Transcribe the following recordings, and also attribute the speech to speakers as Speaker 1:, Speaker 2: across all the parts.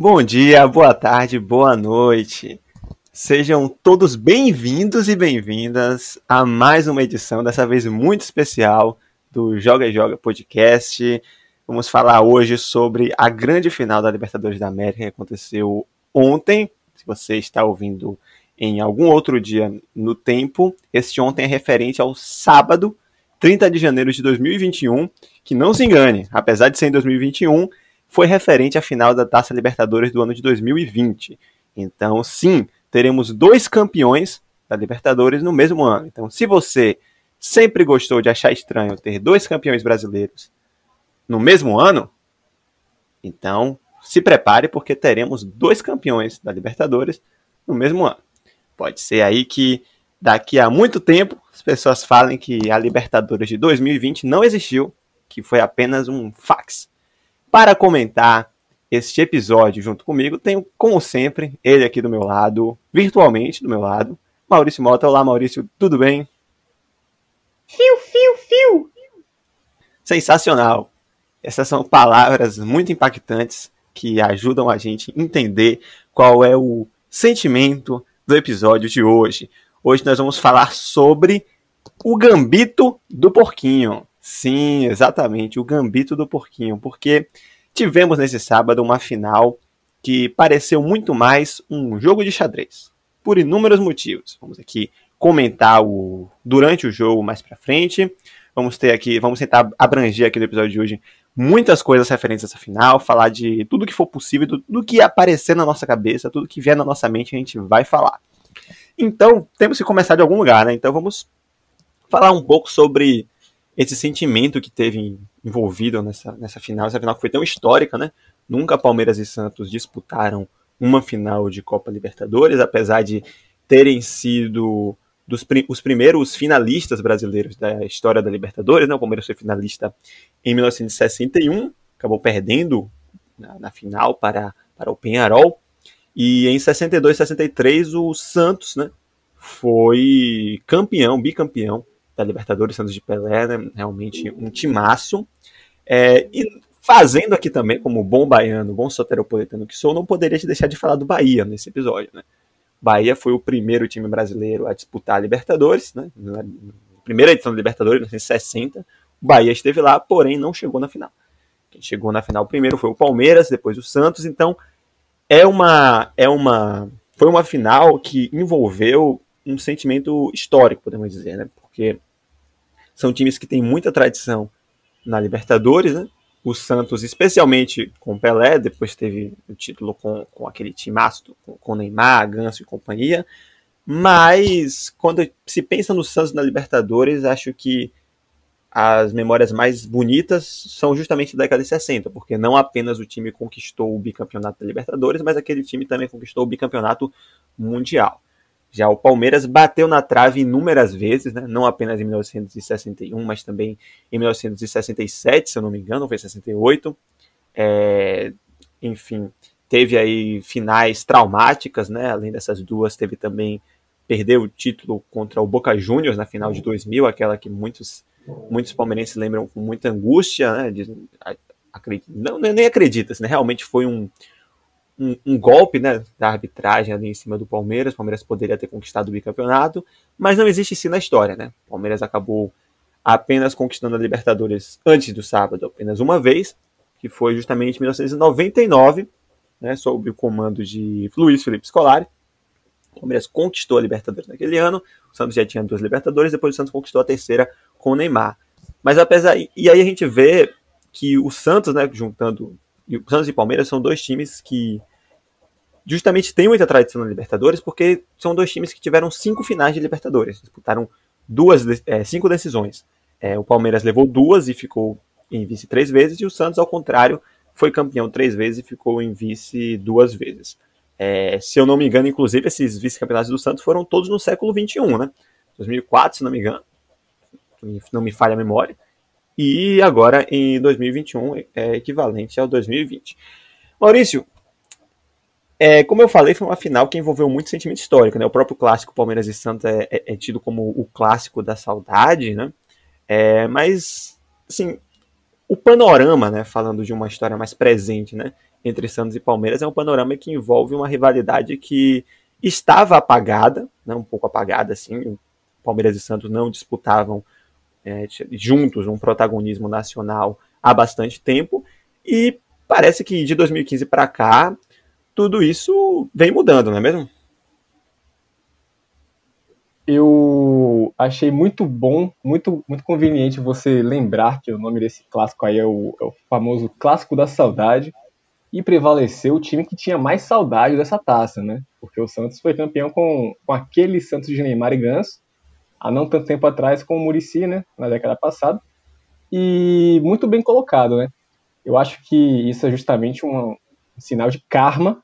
Speaker 1: Bom dia, boa tarde, boa noite. Sejam todos bem-vindos e bem-vindas a mais uma edição, dessa vez muito especial, do Joga e Joga Podcast. Vamos falar hoje sobre a grande final da Libertadores da América que aconteceu ontem. Se você está ouvindo em algum outro dia no tempo, este ontem é referente ao sábado, 30 de janeiro de 2021, que não se engane, apesar de ser em 2021, foi referente à final da Taça Libertadores do ano de 2020. Então, sim, teremos dois campeões da Libertadores no mesmo ano. Então, se você sempre gostou de achar estranho ter dois campeões brasileiros no mesmo ano, então se prepare porque teremos dois campeões da Libertadores no mesmo ano. Pode ser aí que daqui a muito tempo as pessoas falem que a Libertadores de 2020 não existiu, que foi apenas um fax. Para comentar este episódio junto comigo, tenho, como sempre, ele aqui do meu lado, virtualmente do meu lado, Maurício Mota. Olá, Maurício, tudo bem?
Speaker 2: Fio, fio, fio!
Speaker 1: Sensacional! Essas são palavras muito impactantes que ajudam a gente a entender qual é o sentimento do episódio de hoje. Hoje nós vamos falar sobre o gambito do porquinho. Sim, exatamente, o gambito do porquinho, porque tivemos nesse sábado uma final que pareceu muito mais um jogo de xadrez, por inúmeros motivos. Vamos aqui comentar o durante o jogo mais para frente. Vamos ter aqui, vamos tentar abranger aqui no episódio de hoje muitas coisas referentes a essa final, falar de tudo que for possível, tudo que aparecer na nossa cabeça, tudo que vier na nossa mente, a gente vai falar. Então, temos que começar de algum lugar, né? Então vamos falar um pouco sobre esse sentimento que teve envolvido nessa, nessa final, essa final que foi tão histórica, né? Nunca Palmeiras e Santos disputaram uma final de Copa Libertadores, apesar de terem sido dos, os primeiros finalistas brasileiros da história da Libertadores, né? O Palmeiras foi finalista em 1961, acabou perdendo na, na final para, para o Penharol. E em 62, 63 o Santos, né, foi campeão, bicampeão da Libertadores Santos de Pelé, né, realmente um timaço. É, e fazendo aqui também, como bom baiano, bom soteropolitano que sou, não poderia deixar de falar do Bahia nesse episódio, né. Bahia foi o primeiro time brasileiro a disputar a Libertadores, né? Na primeira edição da Libertadores, em 1960. O Bahia esteve lá, porém não chegou na final. Quem chegou na final primeiro foi o Palmeiras, depois o Santos. Então é uma, é uma, foi uma final que envolveu um sentimento histórico, podemos dizer, né? Porque são times que têm muita tradição na Libertadores, né? o Santos, especialmente com Pelé, depois teve o título com, com aquele timaço, com, com Neymar, Ganso e companhia. Mas quando se pensa no Santos na Libertadores, acho que as memórias mais bonitas são justamente da década de 60, porque não apenas o time conquistou o bicampeonato da Libertadores, mas aquele time também conquistou o bicampeonato mundial. Já o Palmeiras bateu na trave inúmeras vezes, né? não apenas em 1961, mas também em 1967, se eu não me engano, foi 68. É, enfim, teve aí finais traumáticas, né? além dessas duas, teve também perdeu o título contra o Boca Juniors na final de 2000, aquela que muitos, muitos palmeirenses lembram com muita angústia, né? Diz, acredito, não, nem acredita, né? realmente foi um, um, um, golpe né, da arbitragem ali em cima do Palmeiras. O Palmeiras poderia ter conquistado o bicampeonato, mas não existe isso na história. Né? O Palmeiras acabou apenas conquistando a Libertadores antes do sábado, apenas uma vez, que foi justamente em 1999, né, sob o comando de Luiz Felipe Scolari. O Palmeiras conquistou a Libertadores naquele ano, o Santos já tinha duas Libertadores, depois o Santos conquistou a terceira com o Neymar. Mas apesar. E aí a gente vê que o Santos, né, juntando o Santos e Palmeiras são dois times que justamente têm muita tradição na Libertadores, porque são dois times que tiveram cinco finais de Libertadores, disputaram duas, é, cinco decisões. É, o Palmeiras levou duas e ficou em vice três vezes, e o Santos, ao contrário, foi campeão três vezes e ficou em vice duas vezes. É, se eu não me engano, inclusive, esses vice-campeonatos do Santos foram todos no século XXI, né? 2004, se não me engano, não me falha a memória e agora em 2021 é equivalente ao 2020. Maurício, é, como eu falei, foi uma final que envolveu muito sentimento histórico, né? O próprio clássico Palmeiras e Santos é, é, é tido como o clássico da saudade, né? É, mas, assim, o panorama, né, falando de uma história mais presente, né, entre Santos e Palmeiras é um panorama que envolve uma rivalidade que estava apagada, né, um pouco apagada assim. Palmeiras e Santos não disputavam é, juntos um protagonismo nacional há bastante tempo e parece que de 2015 para cá tudo isso vem mudando, não é mesmo?
Speaker 3: Eu achei muito bom, muito, muito conveniente você lembrar que o nome desse clássico aí é o, é o famoso Clássico da Saudade e prevaleceu o time que tinha mais saudade dessa taça, né? Porque o Santos foi campeão com, com aquele Santos de Neymar e Ganso, há não tanto tempo atrás com o Murici, né? Na década passada. E muito bem colocado, né? Eu acho que isso é justamente um, um sinal de karma,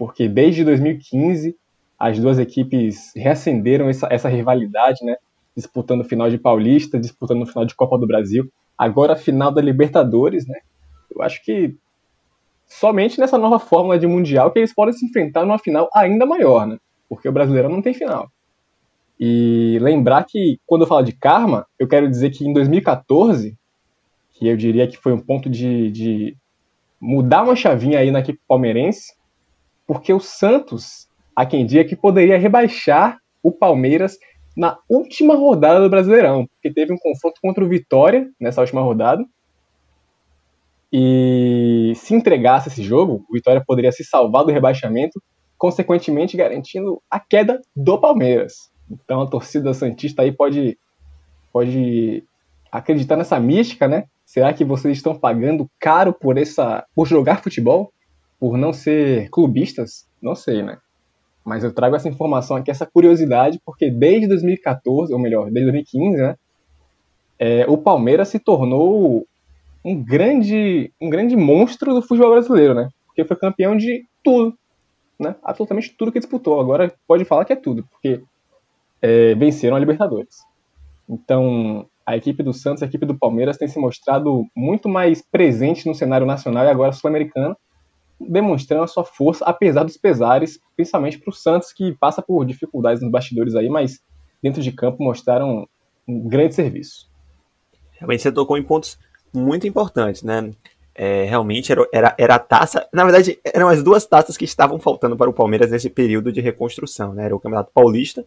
Speaker 3: porque desde 2015 as duas equipes reacenderam essa, essa rivalidade, né? Disputando final de Paulista, disputando final de Copa do Brasil, agora final da Libertadores, né? Eu acho que somente nessa nova fórmula de Mundial que eles podem se enfrentar numa final ainda maior, né? Porque o brasileiro não tem final. E lembrar que, quando eu falo de karma, eu quero dizer que em 2014, que eu diria que foi um ponto de, de mudar uma chavinha aí na equipe palmeirense, porque o Santos, há quem diga que poderia rebaixar o Palmeiras na última rodada do Brasileirão, porque teve um confronto contra o Vitória nessa última rodada, e se entregasse esse jogo, o Vitória poderia se salvar do rebaixamento, consequentemente garantindo a queda do Palmeiras. Então a torcida santista aí pode pode acreditar nessa mística, né? Será que vocês estão pagando caro por essa por jogar futebol, por não ser clubistas? Não sei, né? Mas eu trago essa informação aqui, essa curiosidade, porque desde 2014, ou melhor, desde 2015, né? É, o Palmeiras se tornou um grande, um grande monstro do futebol brasileiro, né? Porque foi campeão de tudo, né? Absolutamente tudo que disputou. Agora pode falar que é tudo, porque é, venceram a Libertadores. Então, a equipe do Santos, a equipe do Palmeiras tem se mostrado muito mais presente no cenário nacional e agora sul-americano, demonstrando a sua força, apesar dos pesares, principalmente para o Santos, que passa por dificuldades nos bastidores aí, mas dentro de campo mostraram um grande serviço.
Speaker 1: Realmente você tocou em pontos muito importantes, né? É, realmente era, era, era a taça. Na verdade, eram as duas taças que estavam faltando para o Palmeiras nesse período de reconstrução. Né? Era o Campeonato Paulista,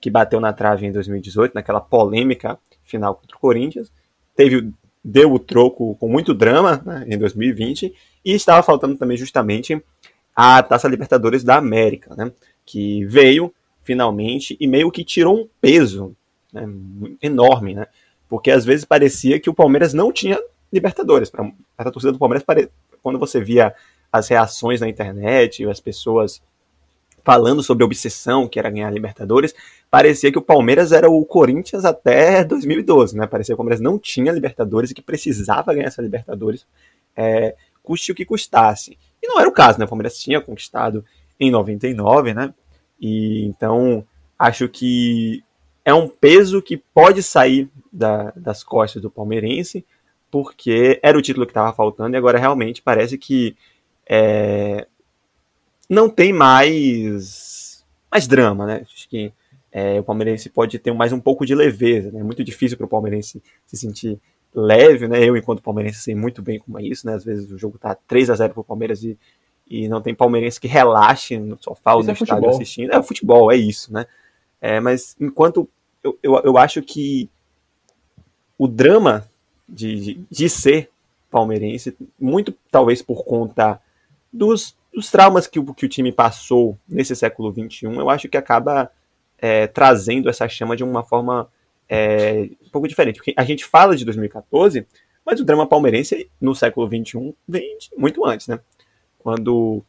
Speaker 1: que bateu na trave em 2018, naquela polêmica final contra o Corinthians. Teve, deu o troco com muito drama né, em 2020. E estava faltando também justamente a Taça Libertadores da América, né? que veio finalmente e meio que tirou um peso né, enorme, né? Porque às vezes parecia que o Palmeiras não tinha Libertadores. Para a torcida do Palmeiras, quando você via as reações na internet, as pessoas falando sobre a obsessão que era ganhar Libertadores, parecia que o Palmeiras era o Corinthians até 2012, né? Parecia que o Palmeiras não tinha Libertadores e que precisava ganhar essa Libertadores, é, custe o que custasse. E não era o caso, né? O Palmeiras tinha conquistado em 99, né? E então acho que é um peso que pode sair da, das costas do palmeirense, porque era o título que estava faltando e agora realmente parece que é, não tem mais, mais drama, né? Acho que é, o palmeirense pode ter mais um pouco de leveza, né? É muito difícil para o palmeirense se sentir leve, né? Eu, enquanto palmeirense, sei muito bem como é isso, né? Às vezes o jogo tá 3 a 0 para o Palmeiras e, e não tem palmeirense que relaxe no sofá ou no é estádio futebol. assistindo. É futebol, é isso, né? É, mas enquanto eu, eu, eu, acho que o drama de, de, de, ser palmeirense, muito talvez por conta dos, dos traumas que o, que o time passou nesse século XXI, eu acho que acaba é, trazendo essa chama de uma forma é, um pouco diferente. Porque a gente fala de 2014, mas o drama palmeirense no século XXI vem muito antes, né? Quando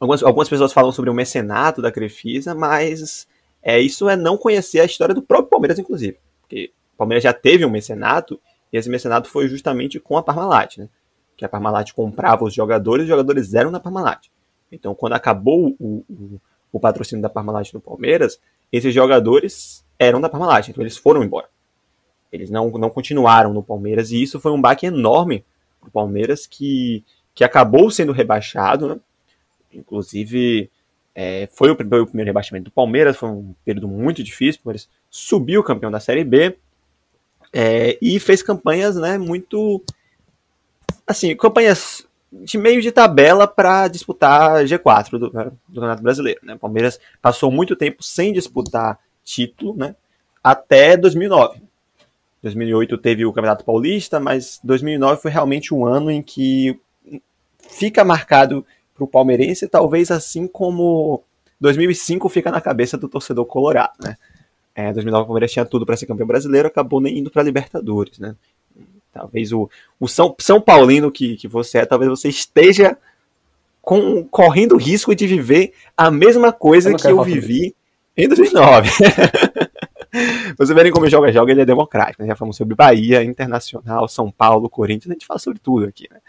Speaker 1: algumas, algumas pessoas falam sobre o mecenato da Crefisa, mas é, isso é não conhecer a história do próprio Palmeiras, inclusive. Porque o Palmeiras já teve um mecenato, e esse mecenato foi justamente com a Parmalat, né? Que a Parmalat comprava os jogadores, os jogadores eram da Parmalat. Então, quando acabou o, o, o patrocínio da Parmalat no Palmeiras, esses jogadores eram da Parmalat, então eles foram embora. Eles não, não continuaram no Palmeiras, e isso foi um baque enorme para o Palmeiras, que, que acabou sendo rebaixado, né? Inclusive, é, foi o, primeiro rebaixamento do Palmeiras, foi um período muito difícil, o Palmeiras subiu campeão da Série B é, e fez campanhas né, muito. Assim, campanhas de meio de tabela para disputar G4 do, né, do Campeonato Brasileiro. Né? O Palmeiras passou muito tempo sem disputar título, né? Até 2009. 2008 teve o Campeonato Paulista, mas 2009 foi realmente um ano em que fica marcado para o palmeirense, talvez assim como 2005 fica na cabeça do torcedor colorado, né? É, 2009 o Palmeiras tinha tudo para ser campeão brasileiro, acabou nem indo para Libertadores, né? Talvez o, o São, São Paulino que, que você é, talvez você esteja com, correndo o risco de viver a mesma coisa eu que eu vivi em 2009. Você verem como joga joga, ele é democrático. Né? Já falamos sobre Bahia, Internacional, São Paulo, Corinthians, a gente fala sobre tudo aqui. Né?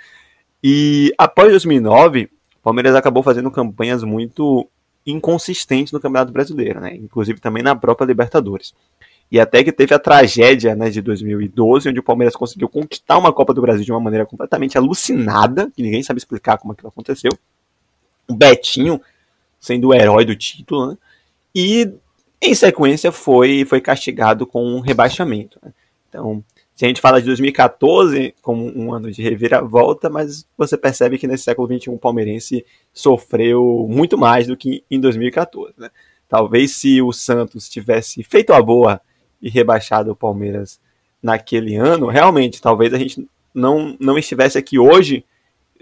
Speaker 1: E após 2009, o Palmeiras acabou fazendo campanhas muito inconsistentes no Campeonato Brasileiro, né? inclusive também na própria Libertadores. E até que teve a tragédia né, de 2012, onde o Palmeiras conseguiu conquistar uma Copa do Brasil de uma maneira completamente alucinada, que ninguém sabe explicar como aquilo aconteceu. O Betinho sendo o herói do título, né? E em sequência foi, foi castigado com um rebaixamento. Né? Então, se a gente fala de 2014 como um ano de reviravolta, mas você percebe que nesse século XXI o palmeirense sofreu muito mais do que em 2014. Né? Talvez se o Santos tivesse feito a boa e rebaixado o Palmeiras naquele ano, realmente, talvez a gente não, não estivesse aqui hoje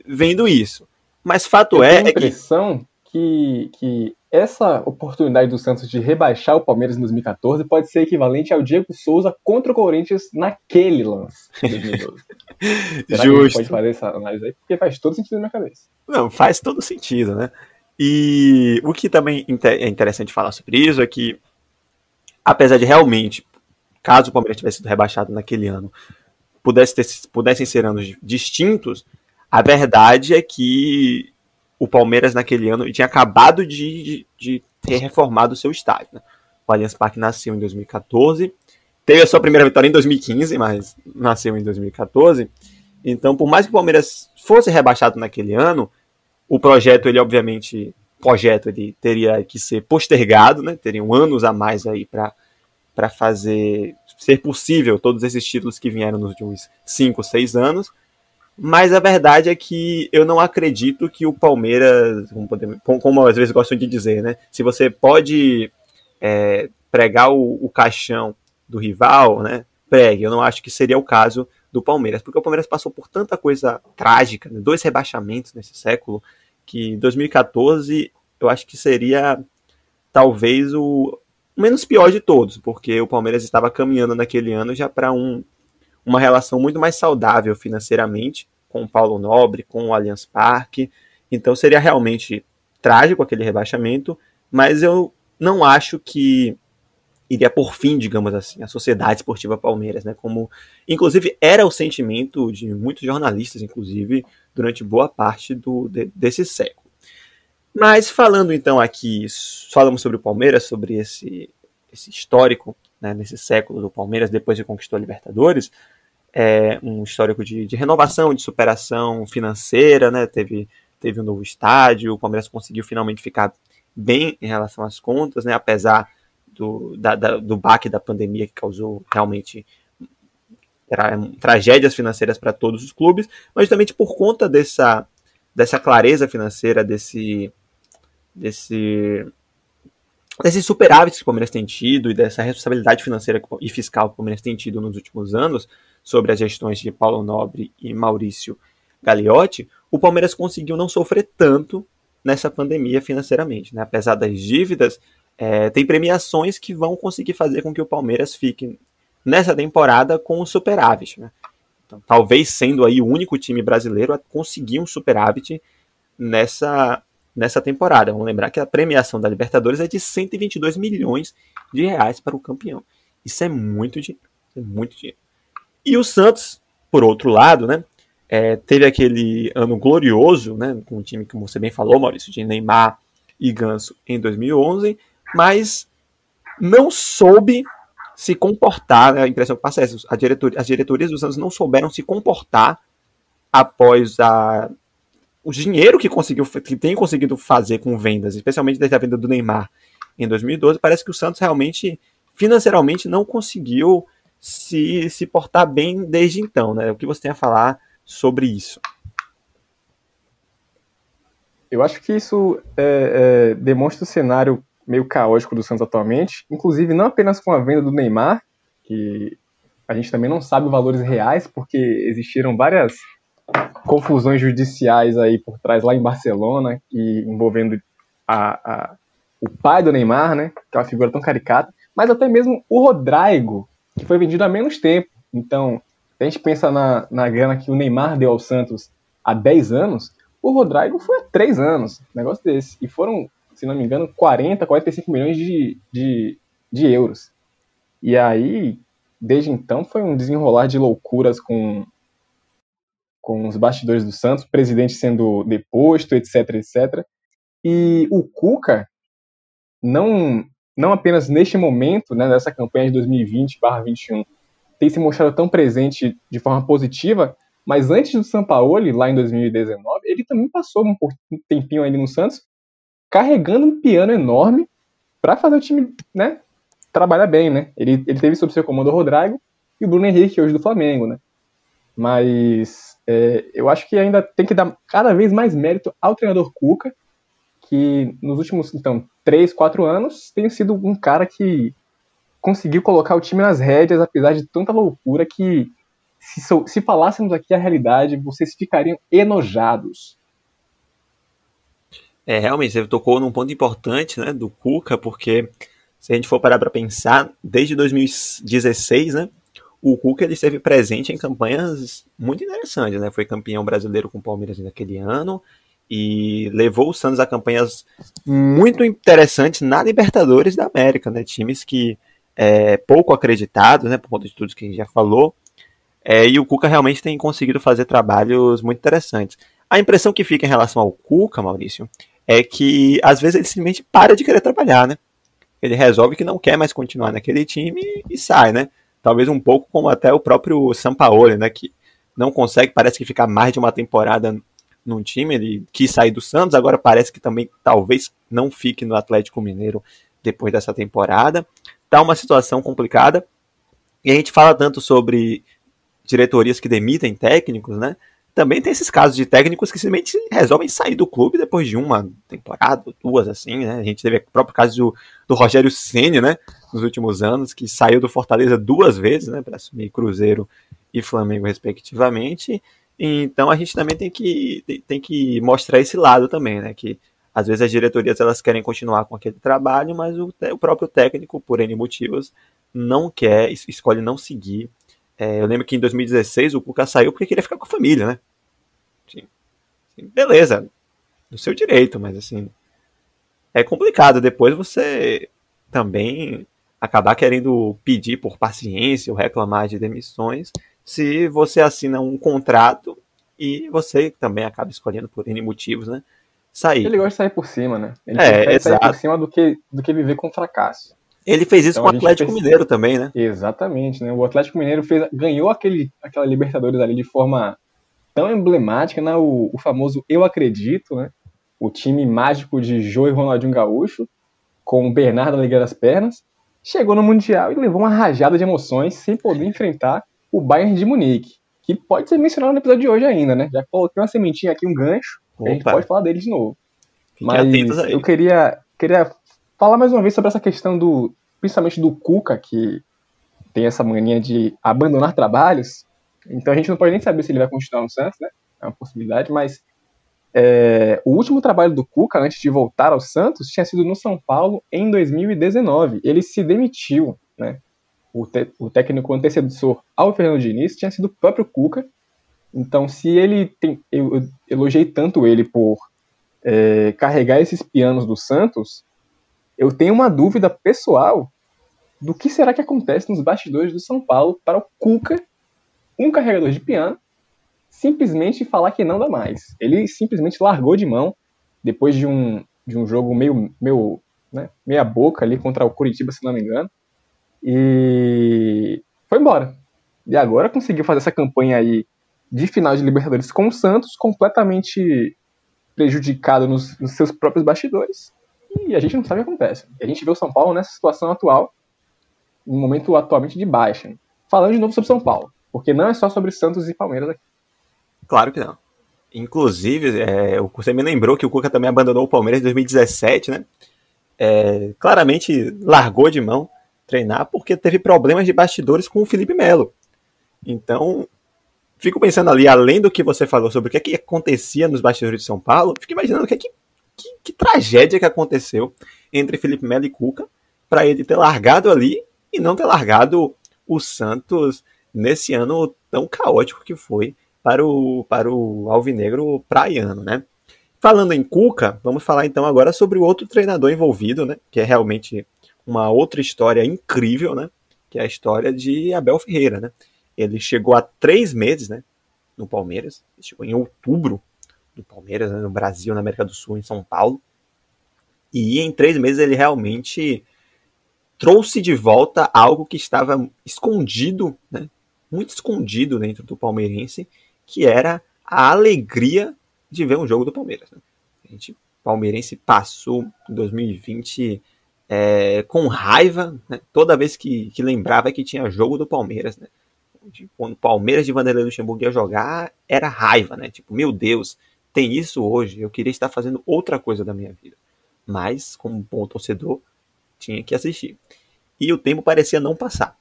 Speaker 1: vendo isso. Mas fato
Speaker 3: Eu
Speaker 1: é.
Speaker 3: Tenho a impressão que, que essa oportunidade do Santos de rebaixar o Palmeiras em 2014 pode ser equivalente ao Diego Souza contra o Corinthians naquele lance de 2012. Será Justo. que a gente pode fazer essa análise aí? Porque faz todo sentido na minha cabeça.
Speaker 1: Não, faz todo sentido, né? E o que também é interessante falar sobre isso é que, apesar de realmente caso o Palmeiras tivesse sido rebaixado naquele ano, pudesse ter, pudessem ser anos distintos, a verdade é que o Palmeiras naquele ano tinha acabado de, de, de ter reformado o seu estádio. Né? O Allianz Parque nasceu em 2014, teve a sua primeira vitória em 2015, mas nasceu em 2014. Então, por mais que o Palmeiras fosse rebaixado naquele ano, o projeto, ele obviamente, projeto ele teria que ser postergado, né? Teriam anos a mais aí para fazer ser possível todos esses títulos que vieram nos últimos 5, 6 anos. Mas a verdade é que eu não acredito que o Palmeiras, como, podemos, como às vezes gostam de dizer, né? Se você pode é, pregar o, o, caixão do rival, né? Pregue. Eu não acho que seria o caso do Palmeiras, porque o Palmeiras passou por tanta coisa trágica, né? dois rebaixamentos nesse século, que 2014 eu acho que seria talvez o, menos pior de todos, porque o Palmeiras estava caminhando naquele ano já para um, uma relação muito mais saudável financeiramente com o Paulo Nobre, com o Allianz Parque. Então seria realmente trágico aquele rebaixamento, mas eu não acho que iria por fim, digamos assim, a Sociedade Esportiva Palmeiras, né? Como inclusive era o sentimento de muitos jornalistas, inclusive durante boa parte do, de, desse século. Mas falando então aqui, falamos sobre o Palmeiras, sobre esse, esse histórico né, nesse século do Palmeiras, depois de conquistou a Libertadores, é um histórico de, de, renovação, de superação financeira, né? Teve, teve um novo estádio, o Palmeiras conseguiu finalmente ficar bem em relação às contas, né? Apesar do, da, da, do baque da pandemia que causou realmente tra, tragédias financeiras para todos os clubes, mas também por conta dessa, dessa clareza financeira, desse desse desses superávites que o Palmeiras tem tido e dessa responsabilidade financeira e fiscal que o Palmeiras tem tido nos últimos anos sobre as gestões de Paulo Nobre e Maurício Gagliotti, o Palmeiras conseguiu não sofrer tanto nessa pandemia financeiramente. Né? Apesar das dívidas, é, tem premiações que vão conseguir fazer com que o Palmeiras fique nessa temporada com um superávit. Né? Então, talvez sendo aí o único time brasileiro a conseguir um superávit nessa nessa temporada. Vamos lembrar que a premiação da Libertadores é de 122 milhões de reais para o campeão. Isso é muito dinheiro. É muito dinheiro. E o Santos, por outro lado, né, é, teve aquele ano glorioso, né, com um time, como você bem falou, Maurício, de Neymar e Ganso em 2011, mas não soube se comportar, né, a impressão que passa é essa, a diretoria, as diretorias do Santos não souberam se comportar após a o dinheiro que conseguiu que tem conseguido fazer com vendas, especialmente desde a venda do Neymar em 2012, parece que o Santos realmente financeiramente não conseguiu se, se portar bem desde então, né? O que você tem a falar sobre isso?
Speaker 3: Eu acho que isso é, é, demonstra o cenário meio caótico do Santos atualmente, inclusive não apenas com a venda do Neymar, que a gente também não sabe valores reais, porque existiram várias confusões judiciais aí por trás lá em Barcelona, e envolvendo a, a, o pai do Neymar, né, que é uma figura tão caricata, mas até mesmo o Rodrigo, que foi vendido há menos tempo. Então, se a gente pensa na, na grana que o Neymar deu ao Santos há 10 anos, o Rodrigo foi há 3 anos, negócio desse. E foram, se não me engano, 40, 45 milhões de, de, de euros. E aí, desde então, foi um desenrolar de loucuras com, com os bastidores do Santos, o presidente sendo deposto, etc, etc. E o Cuca, não, não apenas neste momento, né, nessa campanha de 2020/21, tem se mostrado tão presente de forma positiva, mas antes do Sampaoli, lá em 2019, ele também passou um tempinho ali no Santos, carregando um piano enorme para fazer o time, né, trabalhar bem, né? Ele, ele teve sob seu comando o Rodrigo e o Bruno Henrique hoje do Flamengo, né? Mas é, eu acho que ainda tem que dar cada vez mais mérito ao treinador Cuca, que nos últimos então três, quatro anos tem sido um cara que conseguiu colocar o time nas rédeas, apesar de tanta loucura que se, se falássemos aqui a realidade, vocês ficariam enojados.
Speaker 1: É, realmente, você tocou num ponto importante, né, do Cuca, porque se a gente for parar para pensar, desde 2016, né, o Cuca ele esteve presente em campanhas muito interessantes, né? Foi campeão brasileiro com o Palmeiras naquele ano e levou o Santos a campanhas muito interessantes na Libertadores da América, né? Times que é, pouco acreditados, né, por conta de tudo que a gente já falou. É, e o Cuca realmente tem conseguido fazer trabalhos muito interessantes. A impressão que fica em relação ao Cuca, Maurício, é que às vezes ele simplesmente para de querer trabalhar, né? Ele resolve que não quer mais continuar naquele time e sai, né? Talvez um pouco como até o próprio Sampaoli, né? Que não consegue, parece que ficar mais de uma temporada num time, ele quis sair do Santos, agora parece que também talvez não fique no Atlético Mineiro depois dessa temporada tá uma situação complicada. E a gente fala tanto sobre diretorias que demitem técnicos, né? Também tem esses casos de técnicos que simplesmente resolvem sair do clube depois de uma temporada, duas, assim, né? A gente teve o próprio caso do, do Rogério Ceni, né? Nos últimos anos, que saiu do Fortaleza duas vezes, né? Para assumir Cruzeiro e Flamengo, respectivamente. Então a gente também tem que, tem que mostrar esse lado também, né? Que às vezes as diretorias elas querem continuar com aquele trabalho, mas o, o próprio técnico, por N motivos, não quer, escolhe não seguir. É, eu lembro que em 2016 o Cuca saiu porque queria ficar com a família, né? Assim, beleza, no seu direito, mas assim, é complicado depois você também acabar querendo pedir por paciência ou reclamar de demissões se você assina um contrato e você também acaba escolhendo por N motivos, né? sair.
Speaker 3: Ele gosta de sair por cima, né? Ele
Speaker 1: é,
Speaker 3: sair por cima do que, do que viver com fracasso.
Speaker 1: Ele fez isso então, com o Atlético fez... Mineiro também, né?
Speaker 3: Exatamente, né? O Atlético Mineiro fez, ganhou aquele, aquela Libertadores ali de forma tão emblemática, né? O, o famoso Eu Acredito, né? O time mágico de Jô e Ronaldinho Gaúcho, com o Bernardo na Liga das Pernas, chegou no Mundial e levou uma rajada de emoções sem poder enfrentar o Bayern de Munique, que pode ser mencionado no episódio de hoje ainda, né? Já coloquei uma sementinha aqui, um gancho, Opa. A gente pode falar dele de novo. Fiquem Mas eu queria, queria falar mais uma vez sobre essa questão do. Principalmente do Cuca, que tem essa mania de abandonar trabalhos. Então a gente não pode nem saber se ele vai continuar no Santos, né? É uma possibilidade, mas é, o último trabalho do Cuca antes de voltar ao Santos tinha sido no São Paulo em 2019. Ele se demitiu, né? O, te, o técnico antecessor ao Fernando Diniz tinha sido o próprio Cuca, então, se ele tem. Eu, eu elogiei tanto ele por é, carregar esses pianos do Santos, eu tenho uma dúvida pessoal do que será que acontece nos bastidores do São Paulo para o Cuca, um carregador de piano, simplesmente falar que não dá mais. Ele simplesmente largou de mão depois de um, de um jogo meio, meio né, meia boca ali contra o Curitiba, se não me engano, e foi embora. E agora conseguiu fazer essa campanha aí de final de Libertadores com o Santos, completamente prejudicado nos, nos, seus próprios bastidores. E a gente não sabe o que acontece. A gente vê o São Paulo nessa situação atual, um momento atualmente de baixa. Falando de novo sobre São Paulo, porque não é só sobre Santos e Palmeiras aqui.
Speaker 1: Claro que não. Inclusive, é, você me lembrou que o Cuca também abandonou o Palmeiras em 2017, né? É, claramente largou de mão treinar porque teve problemas de bastidores com o Felipe Melo. Então, fico pensando ali, além do que você falou sobre o que, é que acontecia nos bastidores de São Paulo, fico imaginando o que, é que, que, que tragédia que aconteceu entre Felipe Melo e Cuca para ele ter largado ali e não ter largado o Santos nesse ano tão caótico que foi para o, para o Alvinegro praiano, né? Falando em Cuca, vamos falar então agora sobre o outro treinador envolvido, né? Que é realmente uma outra história incrível, né? Que é a história de Abel Ferreira, né? Ele chegou há três meses, né? No Palmeiras, chegou em outubro do Palmeiras, né, no Brasil, na América do Sul, em São Paulo. E em três meses ele realmente trouxe de volta algo que estava escondido, né? Muito escondido dentro do palmeirense que era a alegria de ver um jogo do Palmeiras. Né? A gente, palmeirense, passou em 2020 é, com raiva, né? toda vez que, que lembrava que tinha jogo do Palmeiras. Né? Quando o Palmeiras de Vanderlei Luxemburgo ia jogar, era raiva, né? Tipo, meu Deus, tem isso hoje, eu queria estar fazendo outra coisa da minha vida. Mas, como bom torcedor, tinha que assistir. E o tempo parecia não passar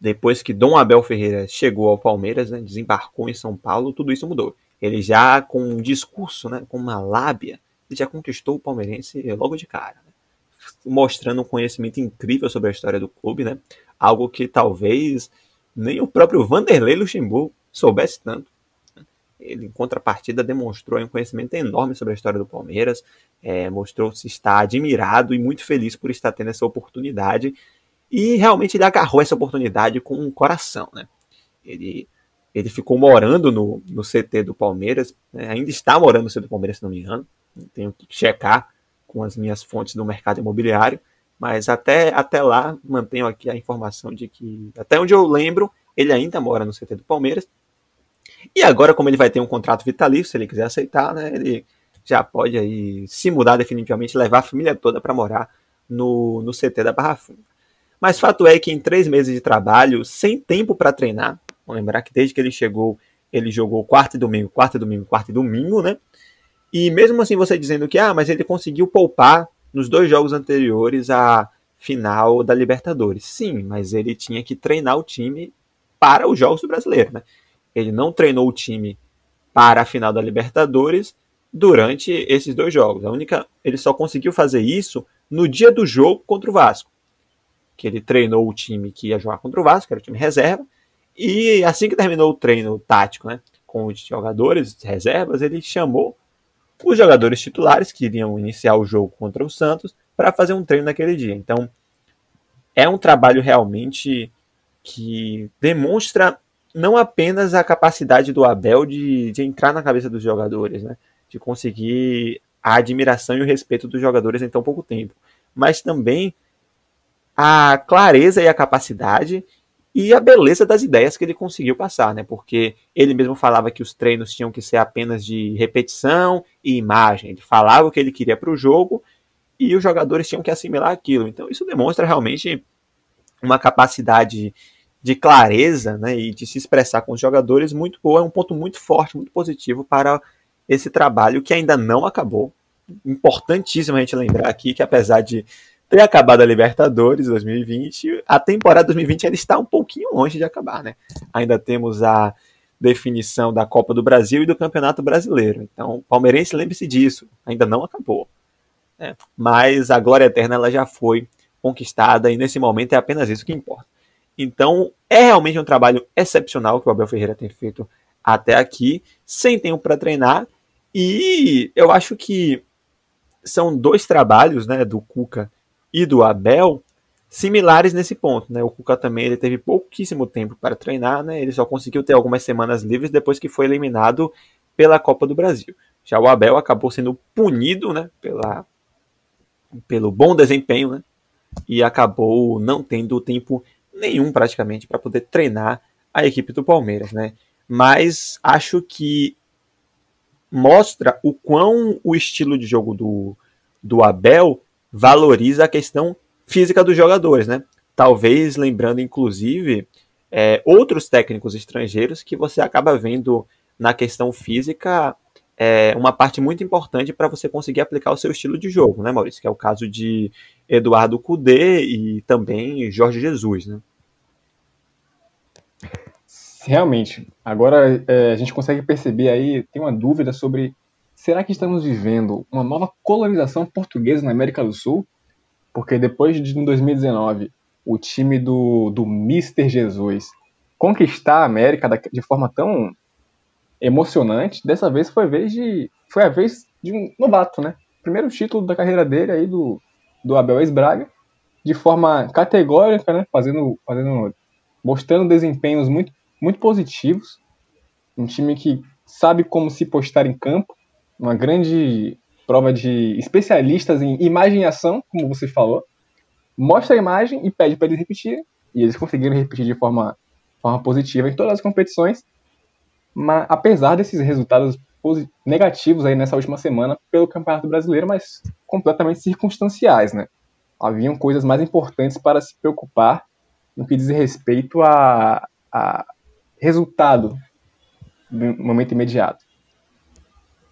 Speaker 1: depois que Dom Abel Ferreira chegou ao Palmeiras, né, desembarcou em São Paulo, tudo isso mudou. Ele já com um discurso, né, com uma lábia, ele já conquistou o palmeirense logo de cara, né, mostrando um conhecimento incrível sobre a história do clube, né, algo que talvez nem o próprio Vanderlei Luxemburgo soubesse tanto. Ele, em contrapartida, demonstrou um conhecimento enorme sobre a história do Palmeiras, é, mostrou-se estar admirado e muito feliz por estar tendo essa oportunidade e realmente ele agarrou essa oportunidade com o um coração, né? Ele, ele ficou morando no, no CT do Palmeiras, né? ainda está morando no CT do Palmeiras, se não me engano. Tenho que checar com as minhas fontes do mercado imobiliário, mas até, até lá mantenho aqui a informação de que, até onde eu lembro, ele ainda mora no CT do Palmeiras. E agora, como ele vai ter um contrato vitalício, se ele quiser aceitar, né, ele já pode aí se mudar definitivamente, levar a família toda para morar no, no CT da Barra Funda. Mas fato é que em três meses de trabalho, sem tempo para treinar, vamos lembrar que desde que ele chegou, ele jogou quarta e domingo, quarta e domingo, quarta e domingo, né? E mesmo assim você dizendo que, ah, mas ele conseguiu poupar nos dois jogos anteriores à final da Libertadores. Sim, mas ele tinha que treinar o time para os jogos do brasileiro, né? Ele não treinou o time para a final da Libertadores durante esses dois jogos. A única, ele só conseguiu fazer isso no dia do jogo contra o Vasco que ele treinou o time que ia jogar contra o Vasco, que era o time reserva, e assim que terminou o treino tático, né, com os jogadores reservas, ele chamou os jogadores titulares que iriam iniciar o jogo contra o Santos para fazer um treino naquele dia. Então, é um trabalho realmente que demonstra não apenas a capacidade do Abel de, de entrar na cabeça dos jogadores, né, de conseguir a admiração e o respeito dos jogadores em tão pouco tempo, mas também a clareza e a capacidade e a beleza das ideias que ele conseguiu passar, né? Porque ele mesmo falava que os treinos tinham que ser apenas de repetição e imagem. Ele falava o que ele queria para o jogo e os jogadores tinham que assimilar aquilo. Então isso demonstra realmente uma capacidade de clareza, né, e de se expressar com os jogadores muito boa, é um ponto muito forte, muito positivo para esse trabalho que ainda não acabou. Importantíssimo a gente lembrar aqui que apesar de ter acabado a Libertadores 2020, a temporada 2020 ainda está um pouquinho longe de acabar, né? Ainda temos a definição da Copa do Brasil e do Campeonato Brasileiro. Então, palmeirense, lembre-se disso, ainda não acabou. Né? Mas a glória eterna ela já foi conquistada e nesse momento é apenas isso que importa. Então, é realmente um trabalho excepcional que o Abel Ferreira tem feito até aqui, sem tempo para treinar, e eu acho que são dois trabalhos né, do Cuca e do Abel similares nesse ponto, né? O Cuca também ele teve pouquíssimo tempo para treinar, né? Ele só conseguiu ter algumas semanas livres depois que foi eliminado pela Copa do Brasil. Já o Abel acabou sendo punido, né? Pela, pelo bom desempenho, né? E acabou não tendo tempo nenhum praticamente para poder treinar a equipe do Palmeiras, né? Mas acho que mostra o quão o estilo de jogo do, do Abel valoriza a questão física dos jogadores, né? Talvez lembrando, inclusive, é, outros técnicos estrangeiros que você acaba vendo na questão física é uma parte muito importante para você conseguir aplicar o seu estilo de jogo, né, Maurício? Que é o caso de Eduardo Cudê e também Jorge Jesus, né?
Speaker 3: Realmente. Agora é, a gente consegue perceber aí, tem uma dúvida sobre será que estamos vivendo uma nova colonização portuguesa na América do Sul? Porque depois de em 2019 o time do, do Mister Jesus conquistar a América de forma tão emocionante, dessa vez foi a vez de, foi a vez de um novato, né? Primeiro título da carreira dele aí do, do Abel Ex-Braga, de forma categórica, né? Fazendo, fazendo, mostrando desempenhos muito, muito positivos. Um time que sabe como se postar em campo, uma grande prova de especialistas em imagem e ação, como você falou. Mostra a imagem e pede para eles repetirem, e eles conseguiram repetir de forma, forma positiva em todas as competições mas, apesar desses resultados negativos aí nessa última semana pelo Campeonato Brasileiro, mas completamente circunstanciais, né? Haviam coisas mais importantes para se preocupar no que diz respeito a, a resultado no momento imediato.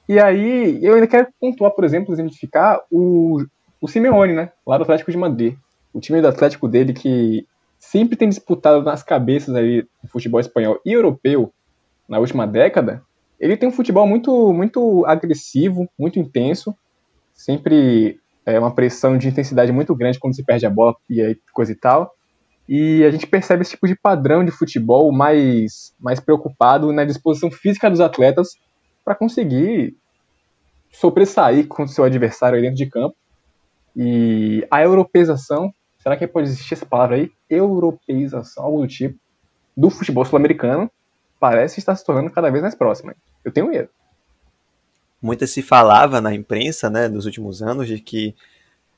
Speaker 3: E aí, eu ainda quero pontuar, por exemplo, exemplificar o, o Simeone, né? Lá do Atlético de Madrid. O time do Atlético dele que sempre tem disputado nas cabeças ali do futebol espanhol e europeu na última década, ele tem um futebol muito, muito agressivo, muito intenso, sempre é uma pressão de intensidade muito grande quando se perde a bola e aí coisa e tal. E a gente percebe esse tipo de padrão de futebol mais, mais preocupado na disposição física dos atletas para conseguir sobressair com o seu adversário aí dentro de campo. E a europeização, será que pode existir essa palavra aí? Europeização, algo do tipo, do futebol sul-americano, parece estar se tornando cada vez mais próxima. Eu tenho medo.
Speaker 1: Muito se falava na imprensa, né, nos últimos anos, de que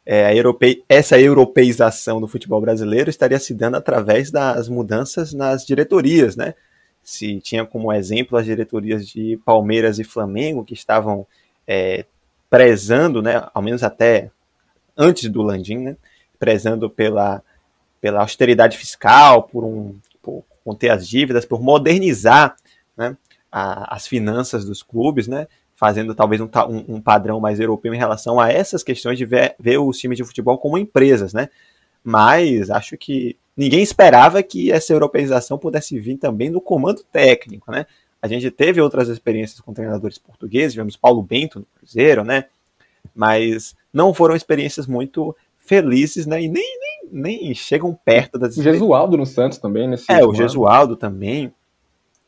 Speaker 1: é, europe... essa europeização do futebol brasileiro estaria se dando através das mudanças nas diretorias, né? Se tinha como exemplo as diretorias de Palmeiras e Flamengo que estavam é, prezando, né, ao menos até antes do Landim, né, prezando pela, pela austeridade fiscal, por um conter as dívidas, por modernizar né, a, as finanças dos clubes, né, fazendo talvez um, um, padrão mais europeu em relação a essas questões de ver, ver os times de futebol como empresas, né? Mas acho que ninguém esperava que essa europeização pudesse vir também no comando técnico, né? A gente teve outras experiências com treinadores portugueses, tivemos Paulo Bento no Cruzeiro, né? Mas não foram experiências muito felizes, né? E nem, nem, nem chegam perto das.
Speaker 3: O Gesualdo no Santos também, nesse.
Speaker 1: É, o Gesualdo também.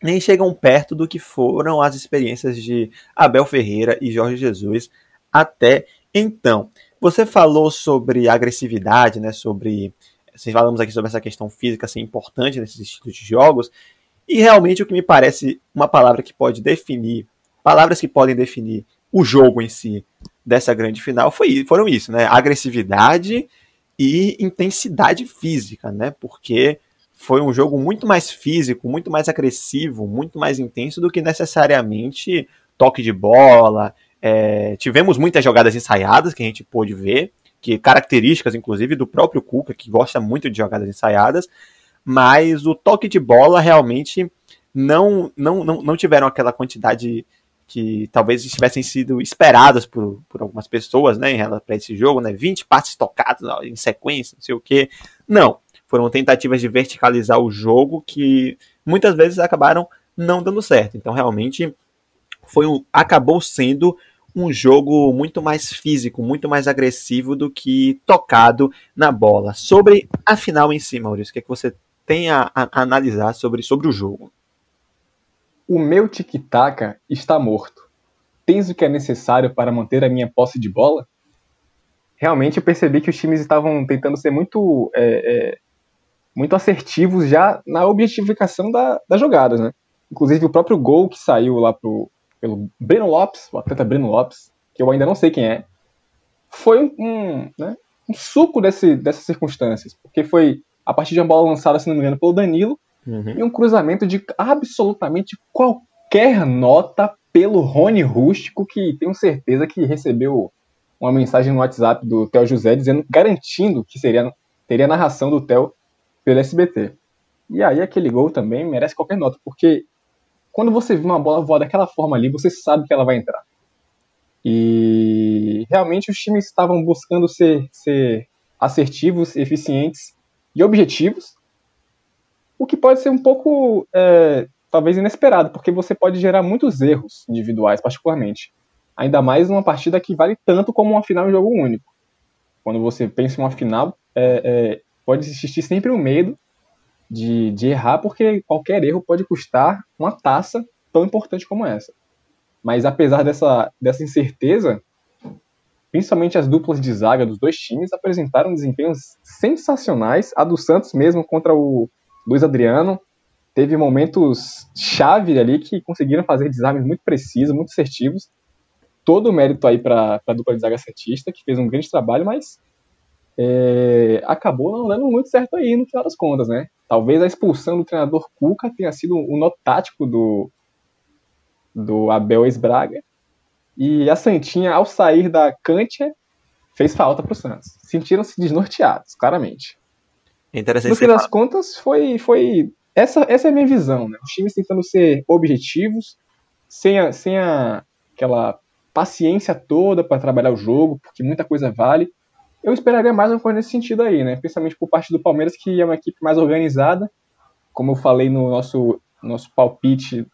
Speaker 1: Nem chegam perto do que foram as experiências de Abel Ferreira e Jorge Jesus até então. Você falou sobre agressividade, né? Sobre. Vocês falamos aqui sobre essa questão física ser assim, importante nesses estilos de jogos. E realmente o que me parece uma palavra que pode definir, palavras que podem definir o jogo em si dessa grande final foi, foram isso, né? Agressividade e intensidade física, né? Porque foi um jogo muito mais físico, muito mais agressivo, muito mais intenso do que necessariamente toque de bola. É, tivemos muitas jogadas ensaiadas que a gente pôde ver, que características, inclusive, do próprio Cuca, que gosta muito de jogadas ensaiadas, mas o toque de bola realmente não, não, não, não tiveram aquela quantidade que talvez tivessem sido esperadas por, por algumas pessoas, né, em relação a esse jogo, né, 20 passes tocados em sequência, não sei o que. Não, foram tentativas de verticalizar o jogo que muitas vezes acabaram não dando certo. Então, realmente, foi um, acabou sendo um jogo muito mais físico, muito mais agressivo do que tocado na bola. Sobre a final em si, Maurício, o que, é que você tem a, a analisar sobre, sobre o jogo?
Speaker 3: O meu tic-tac está morto. Tens o que é necessário para manter a minha posse de bola? Realmente eu percebi que os times estavam tentando ser muito, é, é, muito assertivos já na objetificação da, das jogadas, né? Inclusive o próprio gol que saiu lá pro, pelo Breno Lopes, o atleta Breno Lopes, que eu ainda não sei quem é, foi um, um, né, um suco desse, dessas circunstâncias, porque foi a partir de uma bola lançada, se não me engano, pelo Danilo, Uhum. E um cruzamento de absolutamente qualquer nota pelo Rony Rústico, que tenho certeza que recebeu uma mensagem no WhatsApp do Theo José dizendo, garantindo que seria, teria a narração do Theo pelo SBT. E aí aquele gol também merece qualquer nota, porque quando você vê uma bola voar daquela forma ali, você sabe que ela vai entrar. E realmente os times estavam buscando ser, ser assertivos, eficientes e objetivos, o que pode ser um pouco, é, talvez, inesperado, porque você pode gerar muitos erros individuais, particularmente. Ainda mais numa partida que vale tanto como uma final em jogo único. Quando você pensa em uma final, é, é, pode existir sempre o medo de, de errar, porque qualquer erro pode custar uma taça tão importante como essa. Mas apesar dessa, dessa incerteza, principalmente as duplas de zaga dos dois times apresentaram desempenhos sensacionais. A do Santos mesmo contra o Luiz Adriano teve momentos chave ali que conseguiram fazer desarmes muito precisos, muito assertivos. Todo o mérito aí para a dupla de zaga Santista, que fez um grande trabalho, mas é, acabou não dando muito certo aí no final das contas, né? Talvez a expulsão do treinador Cuca tenha sido um nó tático do, do Abel Esbraga. E a Santinha, ao sair da Cantia, fez falta para o Santos. Sentiram-se desnorteados, claramente.
Speaker 1: É interessante
Speaker 3: no fim das contas, foi, foi essa, essa é a minha visão. Né? Os times tentando ser objetivos, sem, a, sem a, aquela paciência toda para trabalhar o jogo, porque muita coisa vale. Eu esperaria mais uma coisa nesse sentido aí, né? Principalmente por parte do Palmeiras, que é uma equipe mais organizada. Como eu falei no nosso, nosso palpite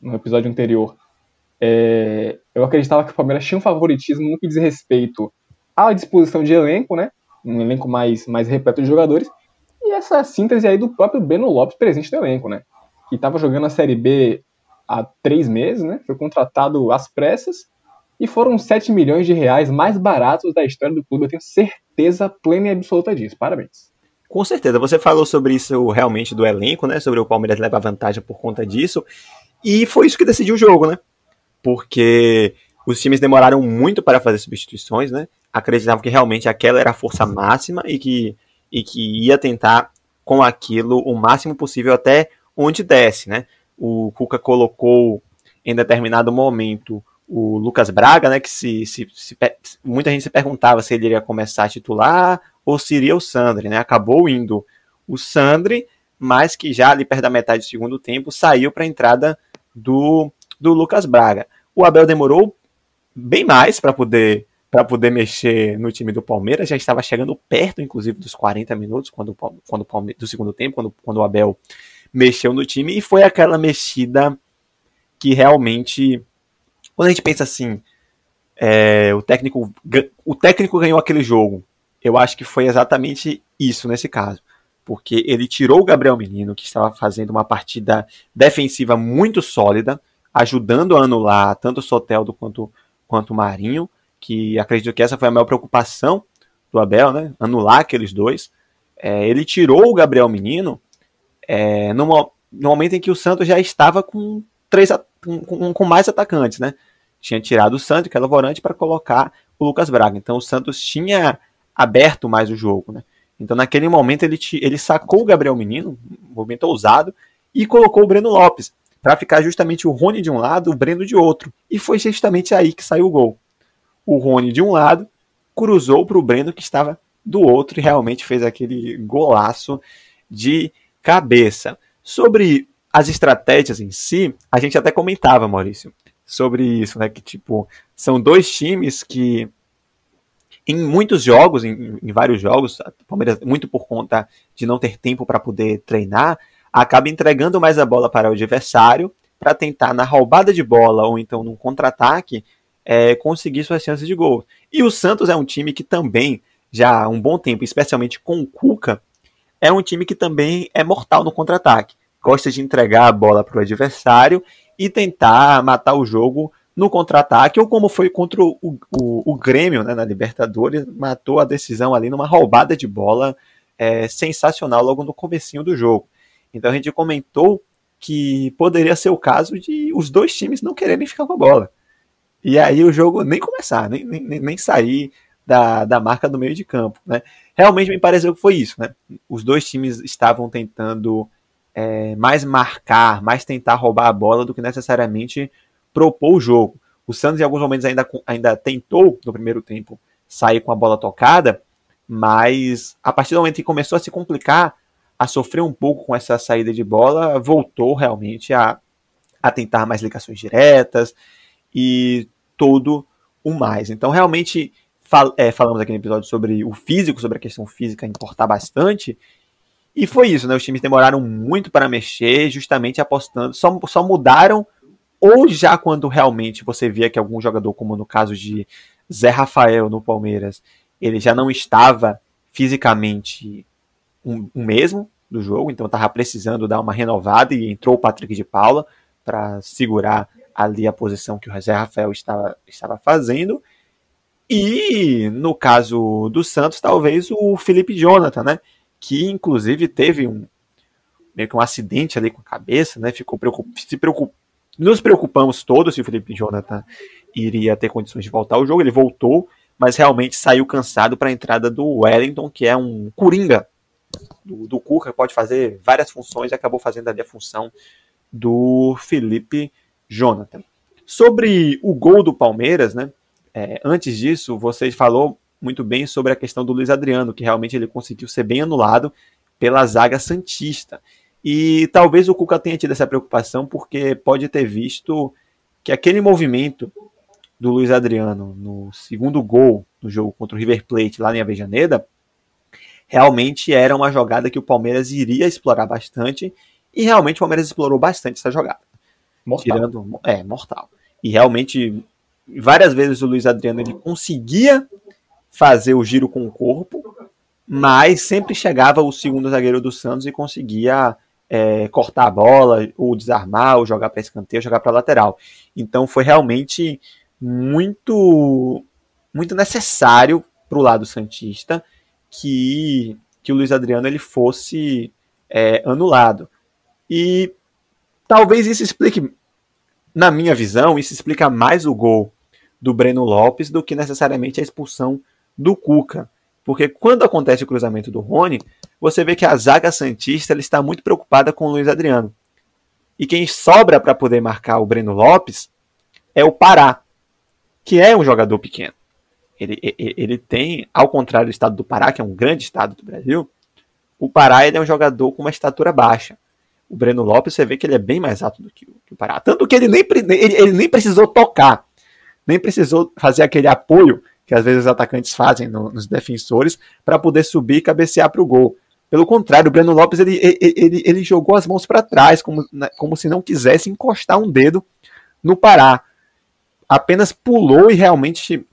Speaker 3: no episódio anterior, é, eu acreditava que o Palmeiras tinha um favoritismo no que diz respeito à disposição de elenco, né? Um elenco mais, mais repleto de jogadores. E essa síntese aí do próprio Beno Lopes presente no elenco, né? Que estava jogando a Série B há três meses, né? Foi contratado às pressas. E foram 7 milhões de reais mais baratos da história do clube. Eu tenho certeza plena e absoluta disso. Parabéns.
Speaker 1: Com certeza, você falou sobre isso realmente do elenco, né? Sobre o Palmeiras levar vantagem por conta disso. E foi isso que decidiu o jogo, né? Porque os times demoraram muito para fazer substituições, né? Acreditavam que realmente aquela era a força máxima e que, e que ia tentar com aquilo o máximo possível até onde desce, né? O Cuca colocou em determinado momento o Lucas Braga, né? Que se, se, se, muita gente se perguntava se ele iria começar a titular ou se iria o Sandri, né? Acabou indo o Sandri, mas que já ali perto da metade do segundo tempo saiu para a entrada do, do Lucas Braga. O Abel demorou bem mais para poder para poder mexer no time do Palmeiras, já estava chegando perto, inclusive, dos 40 minutos quando, quando do segundo tempo, quando, quando o Abel mexeu no time, e foi aquela mexida que realmente, quando a gente pensa assim, é, o, técnico, o técnico ganhou aquele jogo, eu acho que foi exatamente isso nesse caso porque ele tirou o Gabriel Menino, que estava fazendo uma partida defensiva muito sólida, ajudando a anular tanto o Soteldo quanto, quanto o Marinho, que acredito que essa foi a maior preocupação do Abel, né? Anular aqueles dois. É, ele tirou o Gabriel Menino é, no, no, momento em que o Santos já estava com três com, com mais atacantes, né? Tinha tirado o Santos, que era o volante, para colocar o Lucas Braga. Então o Santos tinha aberto mais o jogo, né? Então, naquele momento, ele, ele sacou o Gabriel Menino, movimento ousado, e colocou o Breno Lopes, para ficar justamente o Rony de um lado, o Breno de outro. E foi justamente aí que saiu o gol. O Rony de um lado cruzou para o Breno que estava do outro e realmente fez aquele golaço de cabeça. Sobre as estratégias em si, a gente até comentava, Maurício, sobre isso, né? Que tipo, são dois times que em muitos jogos, em, em vários jogos, Palmeiras, muito por conta de não ter tempo para poder treinar, acaba entregando mais a bola para o adversário para tentar, na roubada de bola ou então num contra-ataque, é, conseguir suas chances de gol. E o Santos é um time que também, já há um bom tempo, especialmente com o Cuca, é um time que também é mortal no contra-ataque. Gosta de entregar a bola para o adversário e tentar matar o jogo no contra-ataque, ou como foi contra o, o, o Grêmio né, na Libertadores, matou a decisão ali numa roubada de bola é, sensacional logo no comecinho do jogo. Então a gente comentou que poderia ser o caso de os dois times não quererem ficar com a bola. E aí o jogo nem começar, nem, nem, nem sair da, da marca do meio de campo. Né? Realmente me pareceu que foi isso. Né? Os dois times estavam tentando é, mais marcar, mais tentar roubar a bola do que necessariamente propor o jogo. O Santos, em alguns momentos, ainda, ainda tentou, no primeiro tempo, sair com a bola tocada, mas a partir do momento que começou a se complicar, a sofrer um pouco com essa saída de bola, voltou realmente a, a tentar mais ligações diretas e todo o mais. Então, realmente, fal é, falamos aqui no episódio sobre o físico, sobre a questão física importar bastante. E foi isso, né? Os times demoraram muito para mexer, justamente apostando. Só, só mudaram, ou já quando realmente você via que algum jogador, como no caso de Zé Rafael no Palmeiras, ele já não estava fisicamente o um, um mesmo do jogo, então estava precisando dar uma renovada e entrou o Patrick de Paula para segurar ali a posição que o Zé Rafael estava, estava fazendo. E no caso do Santos, talvez o Felipe Jonathan, né? Que inclusive teve um meio que um acidente ali com a cabeça, né? Ficou preocup... se preocup... nos preocupamos todos se o Felipe Jonathan iria ter condições de voltar ao jogo. Ele voltou, mas realmente saiu cansado para a entrada do Wellington, que é um coringa do, do Cuca, pode fazer várias funções e acabou fazendo ali a função do Felipe Jonathan. Sobre o gol do Palmeiras, né? É, antes disso, você falou muito bem sobre a questão do Luiz Adriano, que realmente ele conseguiu ser bem anulado pela zaga Santista. E talvez o Cuca tenha tido essa preocupação porque pode ter visto que aquele movimento do Luiz Adriano no segundo gol no jogo contra o River Plate lá em Avejaneda realmente era uma jogada que o Palmeiras iria explorar bastante e realmente o Palmeiras explorou bastante essa jogada. Mortal. Tirando, é, mortal. E realmente várias vezes o Luiz Adriano ele conseguia fazer o giro com o corpo, mas sempre chegava o segundo zagueiro do Santos e conseguia é, cortar a bola, ou desarmar, ou jogar para escanteio, jogar para lateral. Então foi realmente muito muito necessário para o lado santista que, que o Luiz Adriano ele fosse é, anulado. E talvez isso explique, na minha visão, isso explica mais o gol do Breno Lopes do que necessariamente a expulsão do Cuca. Porque quando acontece o cruzamento do Rony, você vê que a zaga Santista ele está muito preocupada com o Luiz Adriano. E quem sobra para poder marcar o Breno Lopes é o Pará, que é um jogador pequeno. Ele, ele, ele tem, ao contrário do estado do Pará, que é um grande estado do Brasil, o Pará ele é um jogador com uma estatura baixa. O Breno Lopes, você vê que ele é bem mais alto do que o, que o Pará. Tanto que ele nem, ele, ele nem precisou tocar, nem precisou fazer aquele apoio que às vezes os atacantes fazem no, nos defensores para poder subir e cabecear para o gol. Pelo contrário, o Breno Lopes ele, ele, ele, ele jogou as mãos para trás, como, como se não quisesse encostar um dedo no Pará. Apenas pulou e realmente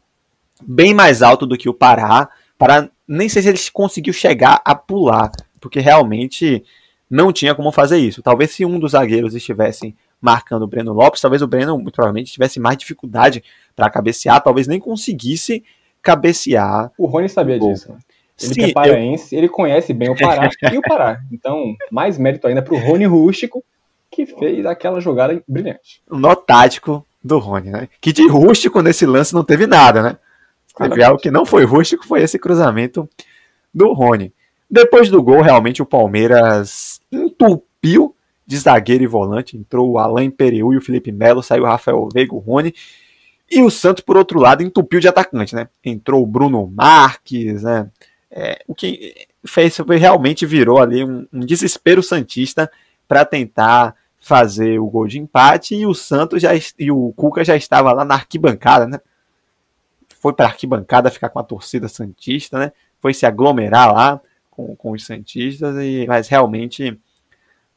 Speaker 1: bem mais alto do que o Pará. Pará, nem sei se ele conseguiu chegar a pular, porque realmente não tinha como fazer isso. Talvez se um dos zagueiros estivesse marcando o Breno Lopes, talvez o Breno muito provavelmente tivesse mais dificuldade para cabecear, talvez nem conseguisse cabecear.
Speaker 3: O Rony sabia disso. Né? Ele Sim, é paraense, eu... ele conhece bem o Pará e o Pará. Então, mais mérito ainda para o Rony Rústico, que fez aquela jogada brilhante.
Speaker 1: O nó tático do Rony, né? Que de rústico nesse lance não teve nada, né? Teve algo que não foi rústico, foi esse cruzamento do Rony. Depois do gol, realmente o Palmeiras entupiu de zagueiro e volante. Entrou o Alain Pereu e o Felipe Melo, saiu o Rafael Veiga, o Rony. E o Santos, por outro lado, entupiu de atacante, né? Entrou o Bruno Marques, né? É, o que fez realmente virou ali um, um desespero santista para tentar fazer o gol de empate e o Santos já e o Cuca já estava lá na arquibancada, né? foi para arquibancada ficar com a torcida Santista, né? Foi se aglomerar lá com, com os Santistas, e, mas realmente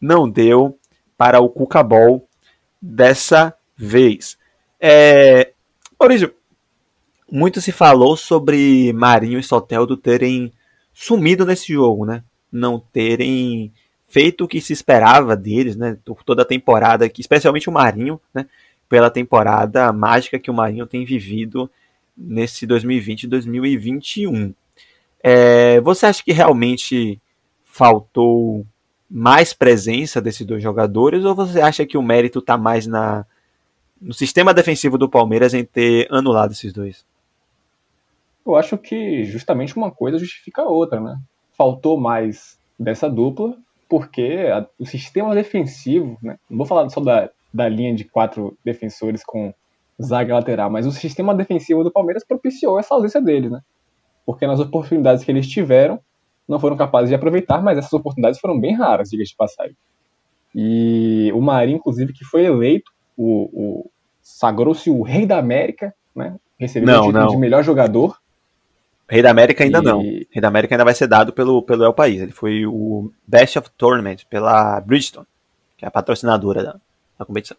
Speaker 1: não deu para o Cucabol dessa vez. É, muito se falou sobre Marinho e Soteldo terem sumido nesse jogo, né? Não terem feito o que se esperava deles, né? Por toda a temporada, especialmente o Marinho, né? Pela temporada mágica que o Marinho tem vivido nesse 2020 e 2021. É, você acha que realmente faltou mais presença desses dois jogadores ou você acha que o mérito está mais na, no sistema defensivo do Palmeiras em ter anulado esses dois?
Speaker 3: Eu acho que justamente uma coisa justifica a outra, né? Faltou mais dessa dupla porque a, o sistema defensivo, né? Não vou falar só da, da linha de quatro defensores com zaga lateral, mas o sistema defensivo do Palmeiras propiciou essa ausência deles, né? Porque nas oportunidades que eles tiveram, não foram capazes de aproveitar, mas essas oportunidades foram bem raras, diga de passagem. E o Marinho, inclusive, que foi eleito, o, o sagrou-se o rei da América, né? Recebeu
Speaker 1: Não,
Speaker 3: o título
Speaker 1: não.
Speaker 3: de melhor jogador.
Speaker 1: Rei da América ainda
Speaker 3: E-
Speaker 1: não. Rei da América ainda vai ser dado pelo, pelo El País. Ele foi o Best of Tournament pela Bridgestone, que é a patrocinadora da, da competição.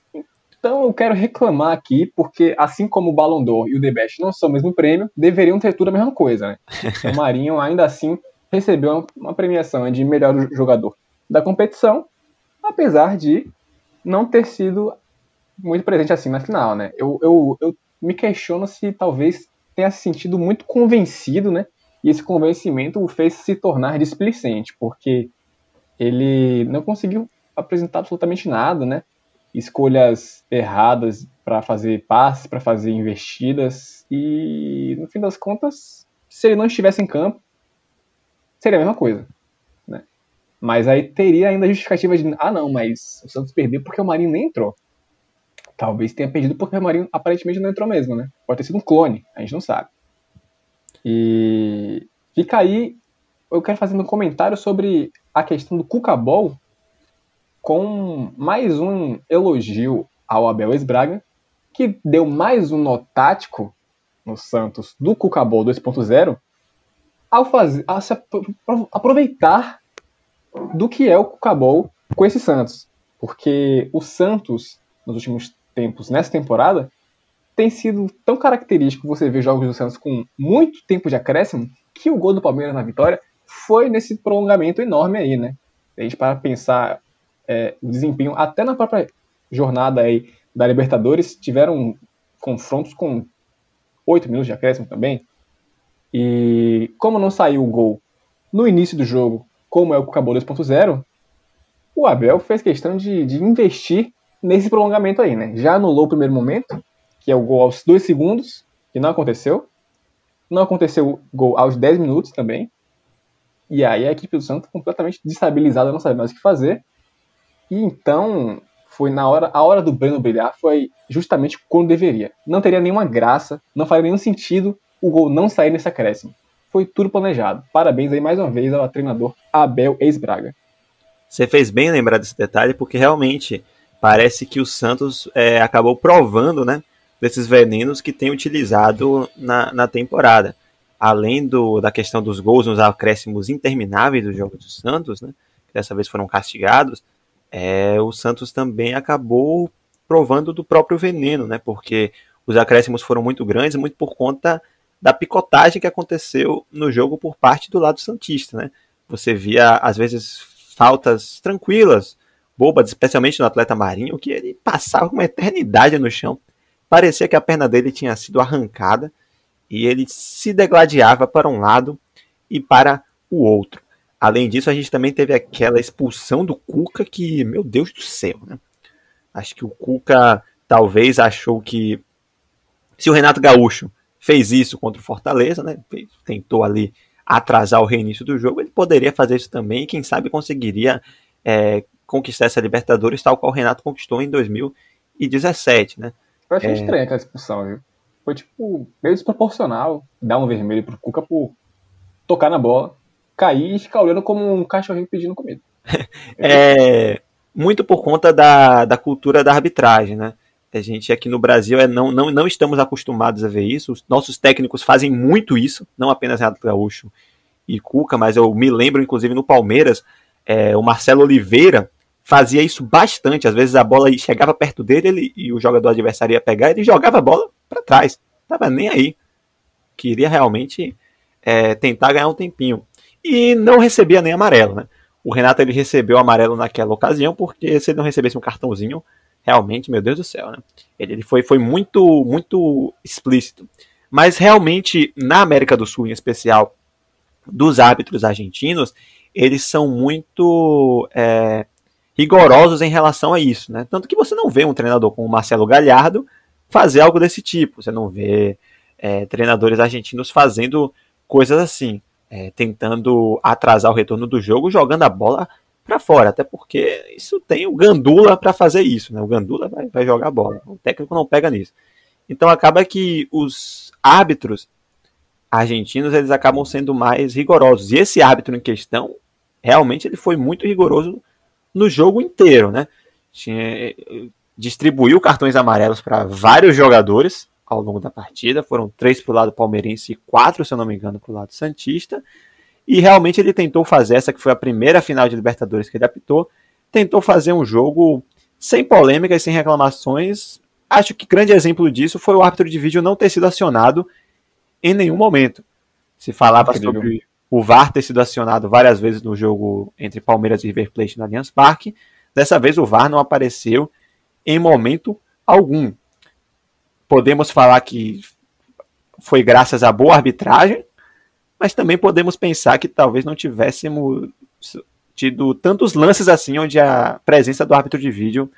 Speaker 3: Então eu quero reclamar aqui, porque assim como o Ballon d'Or e o The Best não são o mesmo prêmio, deveriam ter tudo a mesma coisa, né? o Marinho ainda assim recebeu uma- premiação de melhor jogador da competição, apesar de não ter sido muito presente assim na final, né? Eu, eu, eu me questiono se talvez tenha se sentido muito convencido, né? E esse convencimento o fez se tornar displicente, porque ele não conseguiu apresentar absolutamente nada, né? Escolhas erradas para fazer passes, para fazer investidas, e no fim das contas, se ele não estivesse em campo, seria a mesma coisa. Né? Mas aí teria ainda a justificativa de, ah não, mas o Santos perdeu porque o Marinho nem entrou. Talvez tenha perdido porque o Marinho aparentemente não entrou mesmo, né? Pode ter sido um clone, a gente não sabe. E fica aí, eu quero fazer um comentário sobre a questão do Cucabol com mais um elogio ao Abel Esbraga, que deu mais um nó tático no Santos do Cucabol 2.0 ao fazer, a se apro- aproveitar do que é o Cucabol com esse Santos. Porque o Santos, nos últimos tempos, nessa temporada, tem sido tão característico você ver jogos do Santos com muito tempo de acréscimo que o gol do Palmeiras na vitória foi nesse prolongamento enorme aí, né? A gente para pensar é, o desempenho, até na própria jornada aí da Libertadores, tiveram confrontos com oito minutos de acréscimo também. E como não saiu o gol no início do jogo, como é o Cucabol 2.0, o Abel fez questão de, de investir nesse prolongamento aí, né? Já anulou o primeiro momento, que é o gol aos dois segundos, que não aconteceu. Não aconteceu o gol aos 10 minutos também. E aí a equipe do Santos completamente destabilizada, não sabe mais o que fazer. E então foi na hora, a hora do Breno brilhar foi justamente quando deveria. Não teria nenhuma graça, não faria nenhum sentido o gol não sair nesse acréscimo. Foi tudo planejado. Parabéns aí mais uma vez ao treinador Abel Ex-Braga.
Speaker 1: Você fez bem lembrar desse detalhe, porque realmente parece que o Santos é, acabou provando, né, desses venenos que tem utilizado na, na temporada. Além do, da questão dos gols nos acréscimos intermináveis do jogo do Santos, né, que dessa vez foram castigados, é, o Santos também acabou provando do próprio veneno, né, porque os acréscimos foram muito grandes, muito por conta da picotagem que aconteceu no jogo por parte do lado santista, né? Você via às vezes faltas tranquilas, bobas, especialmente no atleta Marinho, que ele passava uma eternidade no chão. Parecia que a perna dele tinha sido arrancada e ele se degladiava para um lado e para o outro. Além disso, a gente também teve aquela expulsão do Cuca que, meu Deus do céu, né? Acho que o Cuca talvez achou que se o Renato Gaúcho fez isso contra o Fortaleza, né? Tentou ali atrasar o reinício do jogo, ele poderia fazer isso também e quem sabe conseguiria é, conquistar essa Libertadores tal qual o Renato conquistou em 2017, né?
Speaker 3: Eu achei
Speaker 1: É.
Speaker 3: estranha aquela expulsão, viu? Foi tipo meio desproporcional dar um vermelho pro Cuca por tocar na bola, cair e ficar olhando como um cachorrinho pedindo comida.
Speaker 1: É muito por conta da, da cultura da arbitragem, né? A gente aqui no Brasil é, não, não, não estamos acostumados a ver isso. Os nossos técnicos fazem muito isso, não apenas Renato Gaúcho e Cuca, mas eu me lembro, inclusive, no Palmeiras, é, o Marcelo Oliveira fazia isso bastante. Às vezes a bola chegava perto dele ele, e o jogador adversário ia pegar, ele jogava a bola para trás. Tava nem aí. Queria realmente é, tentar ganhar um tempinho. E não recebia nem amarelo, né? O Renato ele recebeu amarelo naquela ocasião, porque se ele não recebesse um cartãozinho, realmente, meu Deus do céu, né? Ele, ele foi, foi muito, muito explícito. Mas realmente, na América do Sul, em especial, dos árbitros argentinos, eles são muito é, rigorosos em relação a isso, né? Tanto que você não vê um treinador como Marcelo Galhardo fazer algo desse tipo. Você não vê é, treinadores argentinos fazendo coisas assim, é, tentando atrasar o retorno do jogo, jogando a bola para fora, até porque isso tem o Gandula para fazer isso, né? O Gandula vai, vai jogar a bola, o técnico não pega nisso. Então acaba que os árbitros argentinos eles acabam sendo mais rigorosos. E esse árbitro em questão, realmente ele foi muito rigoroso no jogo inteiro, né? Tinha, distribuiu cartões amarelos para vários jogadores ao longo da partida. Foram três para o lado palmeirense e quatro, se eu não me engano, para o lado santista. E realmente ele tentou fazer essa que foi a primeira final de Libertadores que ele apitou. Tentou fazer um jogo sem polêmicas, sem reclamações. Acho que grande exemplo disso foi o árbitro de vídeo não ter sido acionado em nenhum momento. Se falava Incrível. sobre o VAR ter sido acionado várias vezes no jogo entre Palmeiras e River Plate no Allianz Parque. Dessa vez o VAR não apareceu em momento algum. Podemos falar que foi graças à boa arbitragem, mas também podemos pensar que talvez não tivéssemos tido tantos lances assim onde a presença do árbitro de vídeo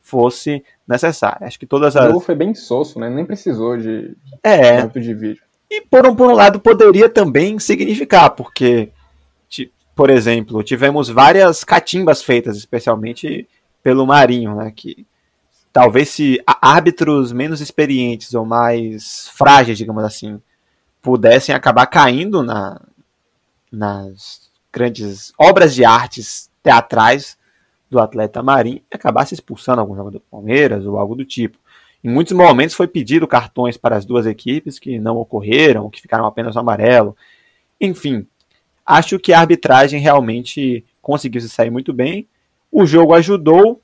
Speaker 1: fosse necessária. Acho que todas as. O
Speaker 3: jogo foi bem soço, né? Nem precisou de,
Speaker 1: é. árbitro de vídeo. E por um, por um lado poderia também significar, porque, por exemplo, tivemos várias catimbas feitas, especialmente pelo Marinho, né, que talvez se árbitros menos experientes ou mais frágeis, digamos assim, pudessem acabar caindo na, nas grandes obras de artes teatrais do atleta Marinho e acabasse expulsando algum jogador do Palmeiras ou algo do tipo. Em muitos momentos foi pedido cartões para as duas equipes que não ocorreram, que ficaram apenas no amarelo. Enfim, acho que a arbitragem realmente conseguiu se sair muito bem. O jogo ajudou,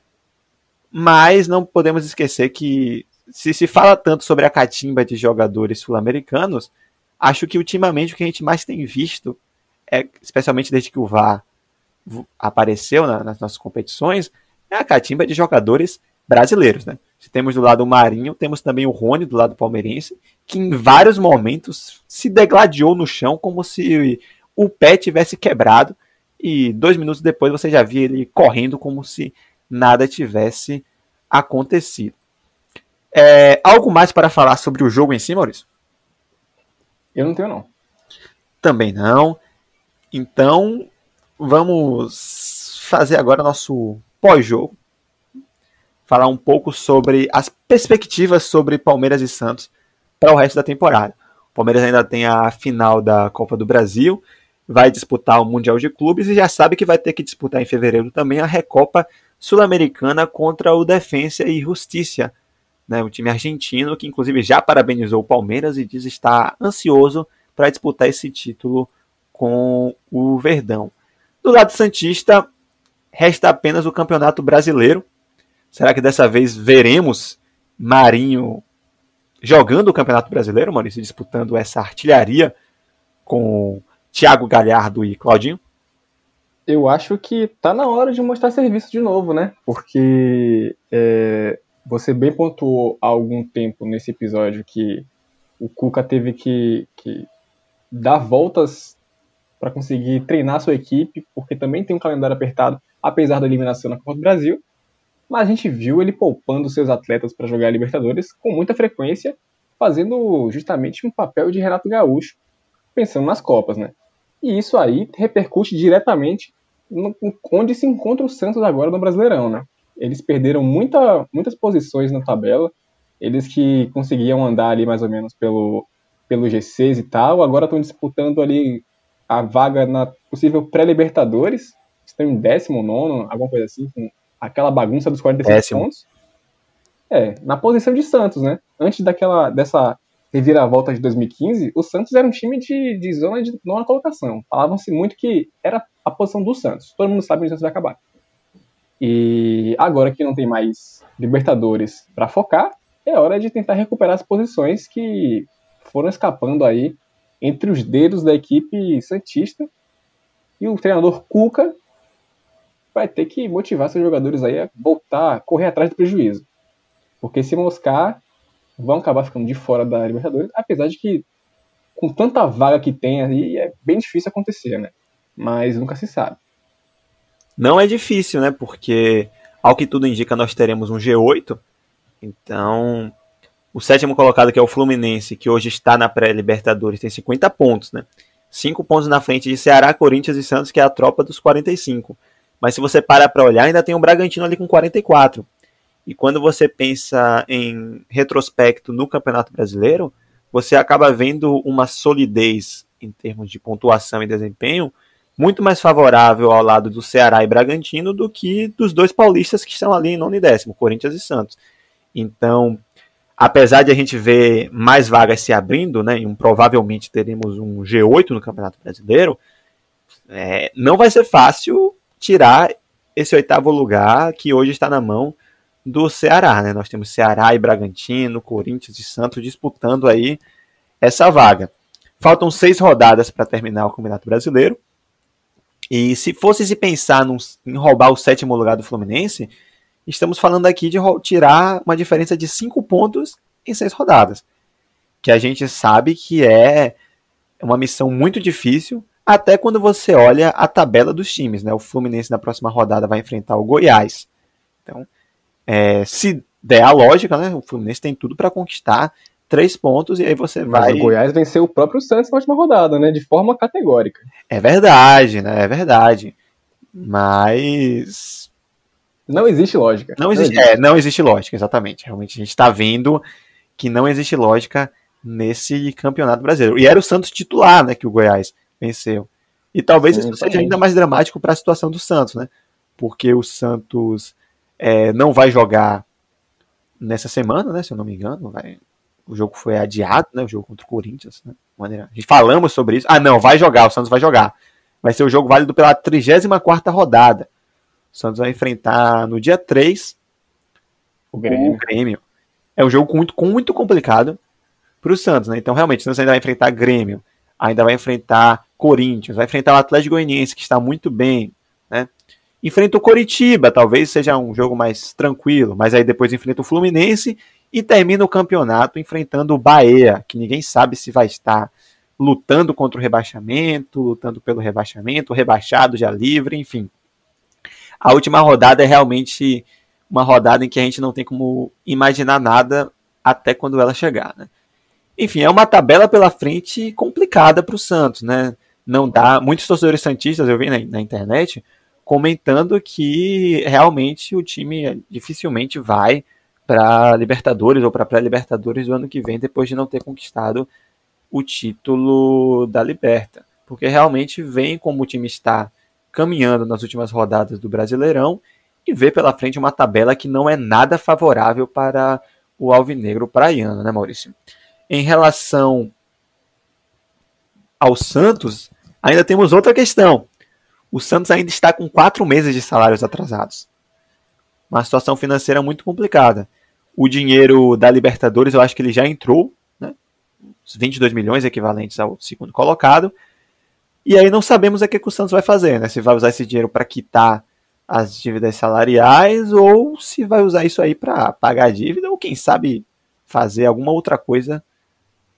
Speaker 1: mas não podemos esquecer que se se fala tanto sobre a catimba de jogadores sul-americanos, acho que ultimamente o que a gente mais tem visto, é, especialmente desde que o VAR apareceu na, nas nossas competições, é a catimba de jogadores brasileiros, né? Se temos do lado o Marinho, temos também o Rony do lado palmeirense, que em vários momentos se degladiou no chão como se o pé tivesse quebrado e dois minutos depois você já via ele correndo como se nada tivesse acontecido. É, algo mais para falar sobre o jogo em si, Maurício?
Speaker 3: Eu não tenho, não.
Speaker 1: Também não. Então, vamos fazer agora nosso pós-jogo falar um pouco sobre as perspectivas sobre Palmeiras e Santos para o resto da temporada. O Palmeiras ainda tem a final da Copa do Brasil, vai disputar o Mundial de Clubes e já sabe que vai ter que disputar em fevereiro também a Recopa Sul-Americana contra o Defensa e Justiça, né, o time argentino que inclusive já parabenizou o Palmeiras e diz estar ansioso para disputar esse título com o Verdão. Do lado santista, resta apenas o Campeonato Brasileiro, Será que dessa vez veremos Marinho jogando o Campeonato Brasileiro, Maurício, disputando essa artilharia com Thiago Galhardo e Claudinho?
Speaker 3: Eu acho que tá na hora de mostrar serviço de novo, né? Porque é, você bem pontuou há algum tempo nesse episódio que o Cuca teve que, que dar voltas para conseguir treinar sua equipe, porque também tem um calendário apertado, apesar da eliminação na Copa do Brasil mas a gente viu ele poupando seus atletas para jogar a Libertadores com muita frequência, fazendo justamente um papel de Renato Gaúcho, pensando nas Copas, né? E isso aí repercute diretamente no, onde se encontra o Santos agora no Brasileirão, né? Eles perderam muita, muitas posições na tabela, eles que conseguiam andar ali mais ou menos pelo, pelo G6 e tal, agora estão disputando ali a vaga na possível pré-Libertadores, estão em 19, alguma coisa assim, com aquela bagunça dos 45 Péssimo. pontos. É, na posição de Santos, né? Antes daquela dessa reviravolta de 2015, o Santos era um time de, de zona de nona colocação. Falavam-se muito que era a posição do Santos. Todo mundo sabe onde o Santos vai acabar. E agora que não tem mais Libertadores para focar, é hora de tentar recuperar as posições que foram escapando aí entre os dedos da equipe Santista. E o treinador Cuca vai ter que motivar seus jogadores aí a voltar, correr atrás do prejuízo. Porque se moscar, vão acabar ficando de fora da Libertadores, apesar de que com tanta vaga que tem aí, é bem difícil acontecer, né? Mas nunca se sabe.
Speaker 1: Não é difícil, né? Porque, ao que tudo indica, nós teremos um G8. Então, o sétimo colocado, que é o Fluminense, que hoje está na pré-Libertadores, tem 50 pontos, né? 5 pontos na frente de Ceará, Corinthians e Santos, que é a tropa dos 45. Mas se você para para olhar, ainda tem o Bragantino ali com 44. E quando você pensa em retrospecto no Campeonato Brasileiro, você acaba vendo uma solidez em termos de pontuação e desempenho muito mais favorável ao lado do Ceará e Bragantino do que dos dois paulistas que estão ali em nono e décimo, Corinthians e Santos. Então, apesar de a gente ver mais vagas se abrindo, né, e provavelmente teremos um G8 no Campeonato Brasileiro, é, não vai ser fácil tirar esse oitavo lugar que hoje está na mão do Ceará. Né? Nós temos Ceará e Bragantino, Corinthians e Santos disputando aí essa vaga. Faltam seis rodadas para terminar o Campeonato Brasileiro. E se fosse se pensar num, em roubar o sétimo lugar do Fluminense, estamos falando aqui de tirar uma diferença de cinco pontos em seis rodadas. Que a gente sabe que é uma missão muito difícil, até quando você olha a tabela dos times. Né? O Fluminense na próxima rodada vai enfrentar o Goiás. Então, é, se der a lógica, né, o Fluminense tem tudo para conquistar três pontos e aí você Mas vai.
Speaker 3: o Goiás venceu o próprio Santos na última rodada, né? De forma categórica.
Speaker 1: É verdade, né? É verdade. Mas.
Speaker 3: Não existe lógica.
Speaker 1: Não existe, não existe. É, não existe lógica, exatamente. Realmente a gente está vendo que não existe lógica nesse campeonato brasileiro. E era o Santos titular, né? Que o Goiás venceu. E talvez Sim, isso seja ainda mais dramático para a situação do Santos, né? Porque o Santos é, não vai jogar nessa semana, né? Se eu não me engano, vai... o jogo foi adiado, né? O jogo contra o Corinthians, né? Maneira... A gente falamos sobre isso. Ah, não, vai jogar, o Santos vai jogar. Vai ser o jogo válido pela 34 rodada. O Santos vai enfrentar no dia 3 o Grêmio. O Grêmio. É um jogo muito, muito complicado para o Santos, né? Então, realmente, o Santos ainda vai enfrentar Grêmio, ainda vai enfrentar Corinthians, vai enfrentar o Atlético Goianiense, que está muito bem? Enfrenta o Coritiba, talvez seja um jogo mais tranquilo, mas aí depois enfrenta o Fluminense e termina o campeonato enfrentando o Bahia, que ninguém sabe se vai estar lutando contra o rebaixamento, lutando pelo rebaixamento, rebaixado já livre, enfim. A última rodada é realmente uma rodada em que a gente não tem como imaginar nada até quando ela chegar, né? Enfim, é uma tabela pela frente complicada para o Santos, né? não dá. Muitos torcedores santistas eu vi na, na internet comentando que realmente o time dificilmente vai para Libertadores ou para pré-Libertadores do ano que vem depois de não ter conquistado o título da Liberta, porque realmente vem como o time está caminhando nas últimas rodadas do Brasileirão e vê pela frente uma tabela que não é nada favorável para o alvinegro praiano, né, Maurício? Em relação ao Santos, ainda temos outra questão. O Santos ainda está com quatro meses de salários atrasados. Uma situação financeira muito complicada. O dinheiro da Libertadores, eu acho que ele já entrou, né? Os 22 milhões equivalentes ao segundo colocado. E aí não sabemos o que, que o Santos vai fazer, né? Se vai usar esse dinheiro para quitar as dívidas salariais ou se vai usar isso aí para pagar a dívida ou quem sabe fazer alguma outra coisa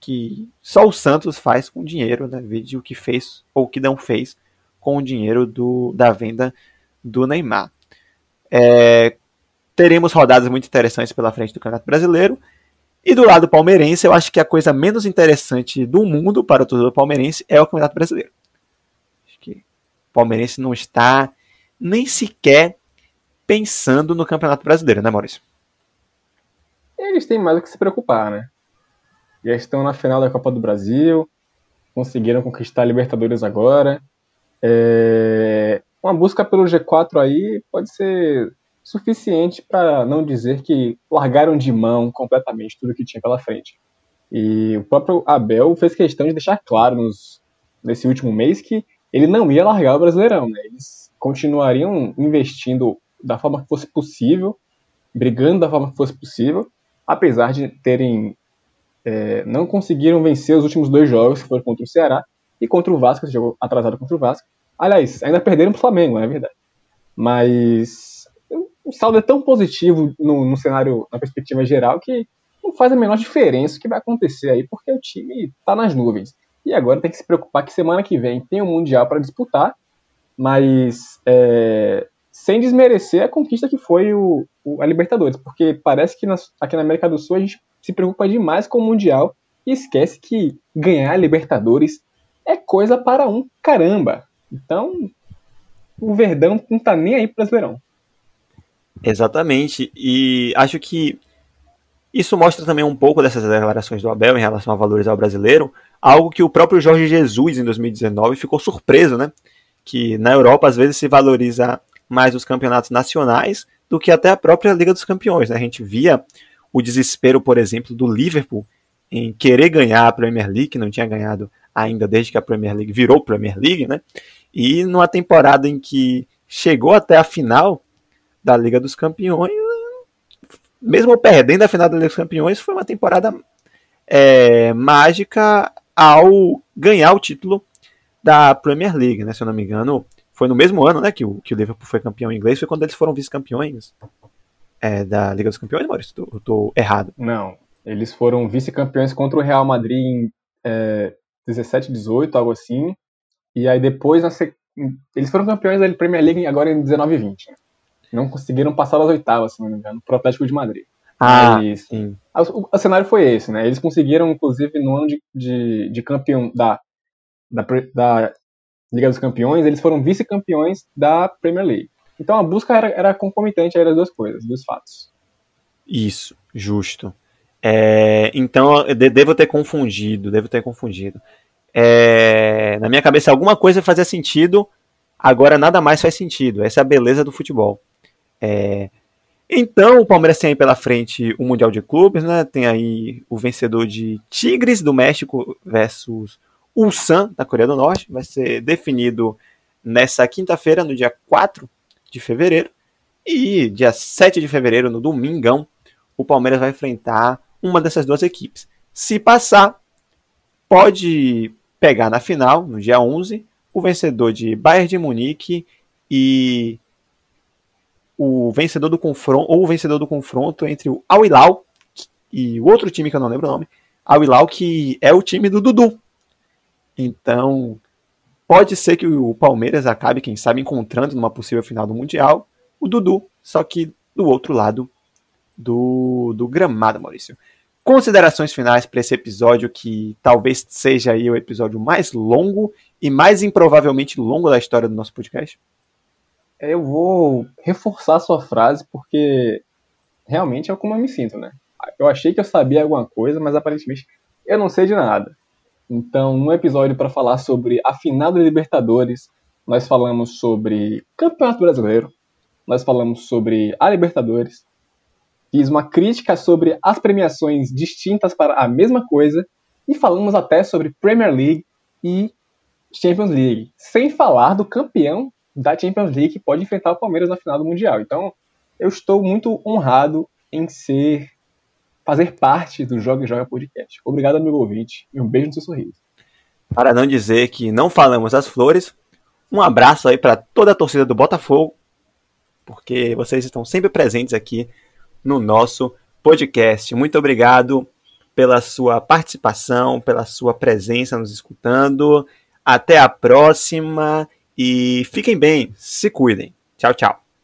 Speaker 1: que só o Santos faz com dinheiro, né? Vídeo o que fez ou o que não fez com o dinheiro do, da venda do Neymar. É, teremos rodadas muito interessantes pela frente do Campeonato Brasileiro. E do lado palmeirense, eu acho que a coisa menos interessante do mundo para o torcedor palmeirense é o Campeonato Brasileiro. Acho que o palmeirense não está nem sequer pensando no Campeonato Brasileiro, né, Maurício?
Speaker 3: Eles têm mais o que se preocupar, né? já estão na final da Copa do Brasil, conseguiram conquistar a Libertadores agora. É... Uma busca pelo G4 aí pode ser suficiente para não dizer que largaram de mão completamente tudo que tinha pela frente. E o próprio Abel fez questão de deixar claro nos, nesse último mês que ele não ia largar o Brasileirão. Né? Eles continuariam investindo da forma que fosse possível, brigando da forma que fosse possível, apesar de terem é, não conseguiram vencer os últimos dois jogos, que foram contra o Ceará e contra o Vasco, esse jogo atrasado contra o Vasco. Aliás, ainda perderam para o Flamengo, não é verdade. Mas o saldo é tão positivo no, no, cenário, na perspectiva geral, que não faz a menor diferença o que vai acontecer aí, porque o time está nas nuvens. E agora tem que se preocupar que semana que vem tem um Mundial para disputar, mas é, sem desmerecer a conquista que foi o, o, a Libertadores, porque parece que nas, aqui na América do Sul a gente se preocupa demais com o Mundial e esquece que ganhar Libertadores é coisa para um caramba. Então, o Verdão não tá nem aí pro Brasileirão.
Speaker 1: Exatamente. E acho que isso mostra também um pouco dessas declarações do Abel em relação a valorizar o brasileiro, algo que o próprio Jorge Jesus, em 2019, ficou surpreso, né? que na Europa às vezes se valoriza mais os campeonatos nacionais do que até a própria Liga dos Campeões. Né? A gente via o desespero, por exemplo, do Liverpool em querer ganhar a Premier League, que não tinha ganhado ainda desde que a Premier League virou Premier League, né? E numa temporada em que chegou até a final da Liga dos Campeões, mesmo perdendo a final da Liga dos Campeões, foi uma temporada é, mágica ao ganhar o título da Premier League, né? Se eu não me engano, foi no mesmo ano, né, que o, que o Liverpool foi campeão inglês, foi quando eles foram vice-campeões é, da Liga dos Campeões, Maurício? Eu tô errado.
Speaker 3: Não, eles foram vice-campeões contra o Real Madrid em é, 17, 18, algo assim. E aí depois, eles foram campeões da Premier League agora em 19 e 20. Não conseguiram passar das oitavas, se não me engano, pro Atlético de Madrid.
Speaker 1: Ah, Mas, sim.
Speaker 3: O, o, cenário foi esse, né? Eles conseguiram, inclusive, no ano de, de, de campeão da, da, da Liga dos Campeões, eles foram vice-campeões da Premier League. Então a busca era, era concomitante aí das duas coisas, dos fatos.
Speaker 1: Isso, justo. É, então eu devo ter confundido, devo ter confundido. É, na minha cabeça alguma coisa fazia sentido, agora nada mais faz sentido. Essa é a beleza do futebol. É, então o Palmeiras tem aí pela frente o Mundial de Clubes, né? Tem aí o vencedor de Tigres do México versus Ulsan da Coreia do Norte. Vai ser definido nessa quinta-feira, no dia 4 de fevereiro. E dia 7 de fevereiro, no domingão, o Palmeiras vai enfrentar uma dessas duas equipes. Se passar, pode pegar na final, no dia 11, o vencedor de Bayern de Munique e o vencedor do confronto ou o vencedor do confronto entre o Al Hilal e o outro time que eu não lembro o nome, Al Hilal que é o time do Dudu. Então, pode ser que o Palmeiras acabe, quem sabe, encontrando numa possível final do Mundial o Dudu, só que do outro lado do, do gramado, Maurício. Considerações finais para esse episódio que talvez seja aí o episódio mais longo e mais improvavelmente longo da história do nosso podcast?
Speaker 3: Eu vou reforçar sua frase porque realmente é como eu me sinto, né? Eu achei que eu sabia alguma coisa, mas aparentemente eu não sei de nada. Então, no episódio para falar sobre a final da Libertadores, nós falamos sobre Campeonato Brasileiro, nós falamos sobre a Libertadores, fiz uma crítica sobre as premiações distintas para a mesma coisa e falamos até sobre Premier League e Champions League, sem falar do campeão da Champions League que pode enfrentar o Palmeiras na final do Mundial. Então, eu estou muito honrado em ser fazer parte do Joga e Joga Podcast. Obrigado, amigo ouvinte, e um beijo no seu sorriso.
Speaker 1: Para não dizer que não falamos as flores, um abraço aí para toda a torcida do Botafogo, porque vocês estão sempre presentes aqui no nosso podcast. Muito obrigado pela sua participação, pela sua presença nos escutando. Até a próxima e fiquem bem, se cuidem. Tchau, tchau.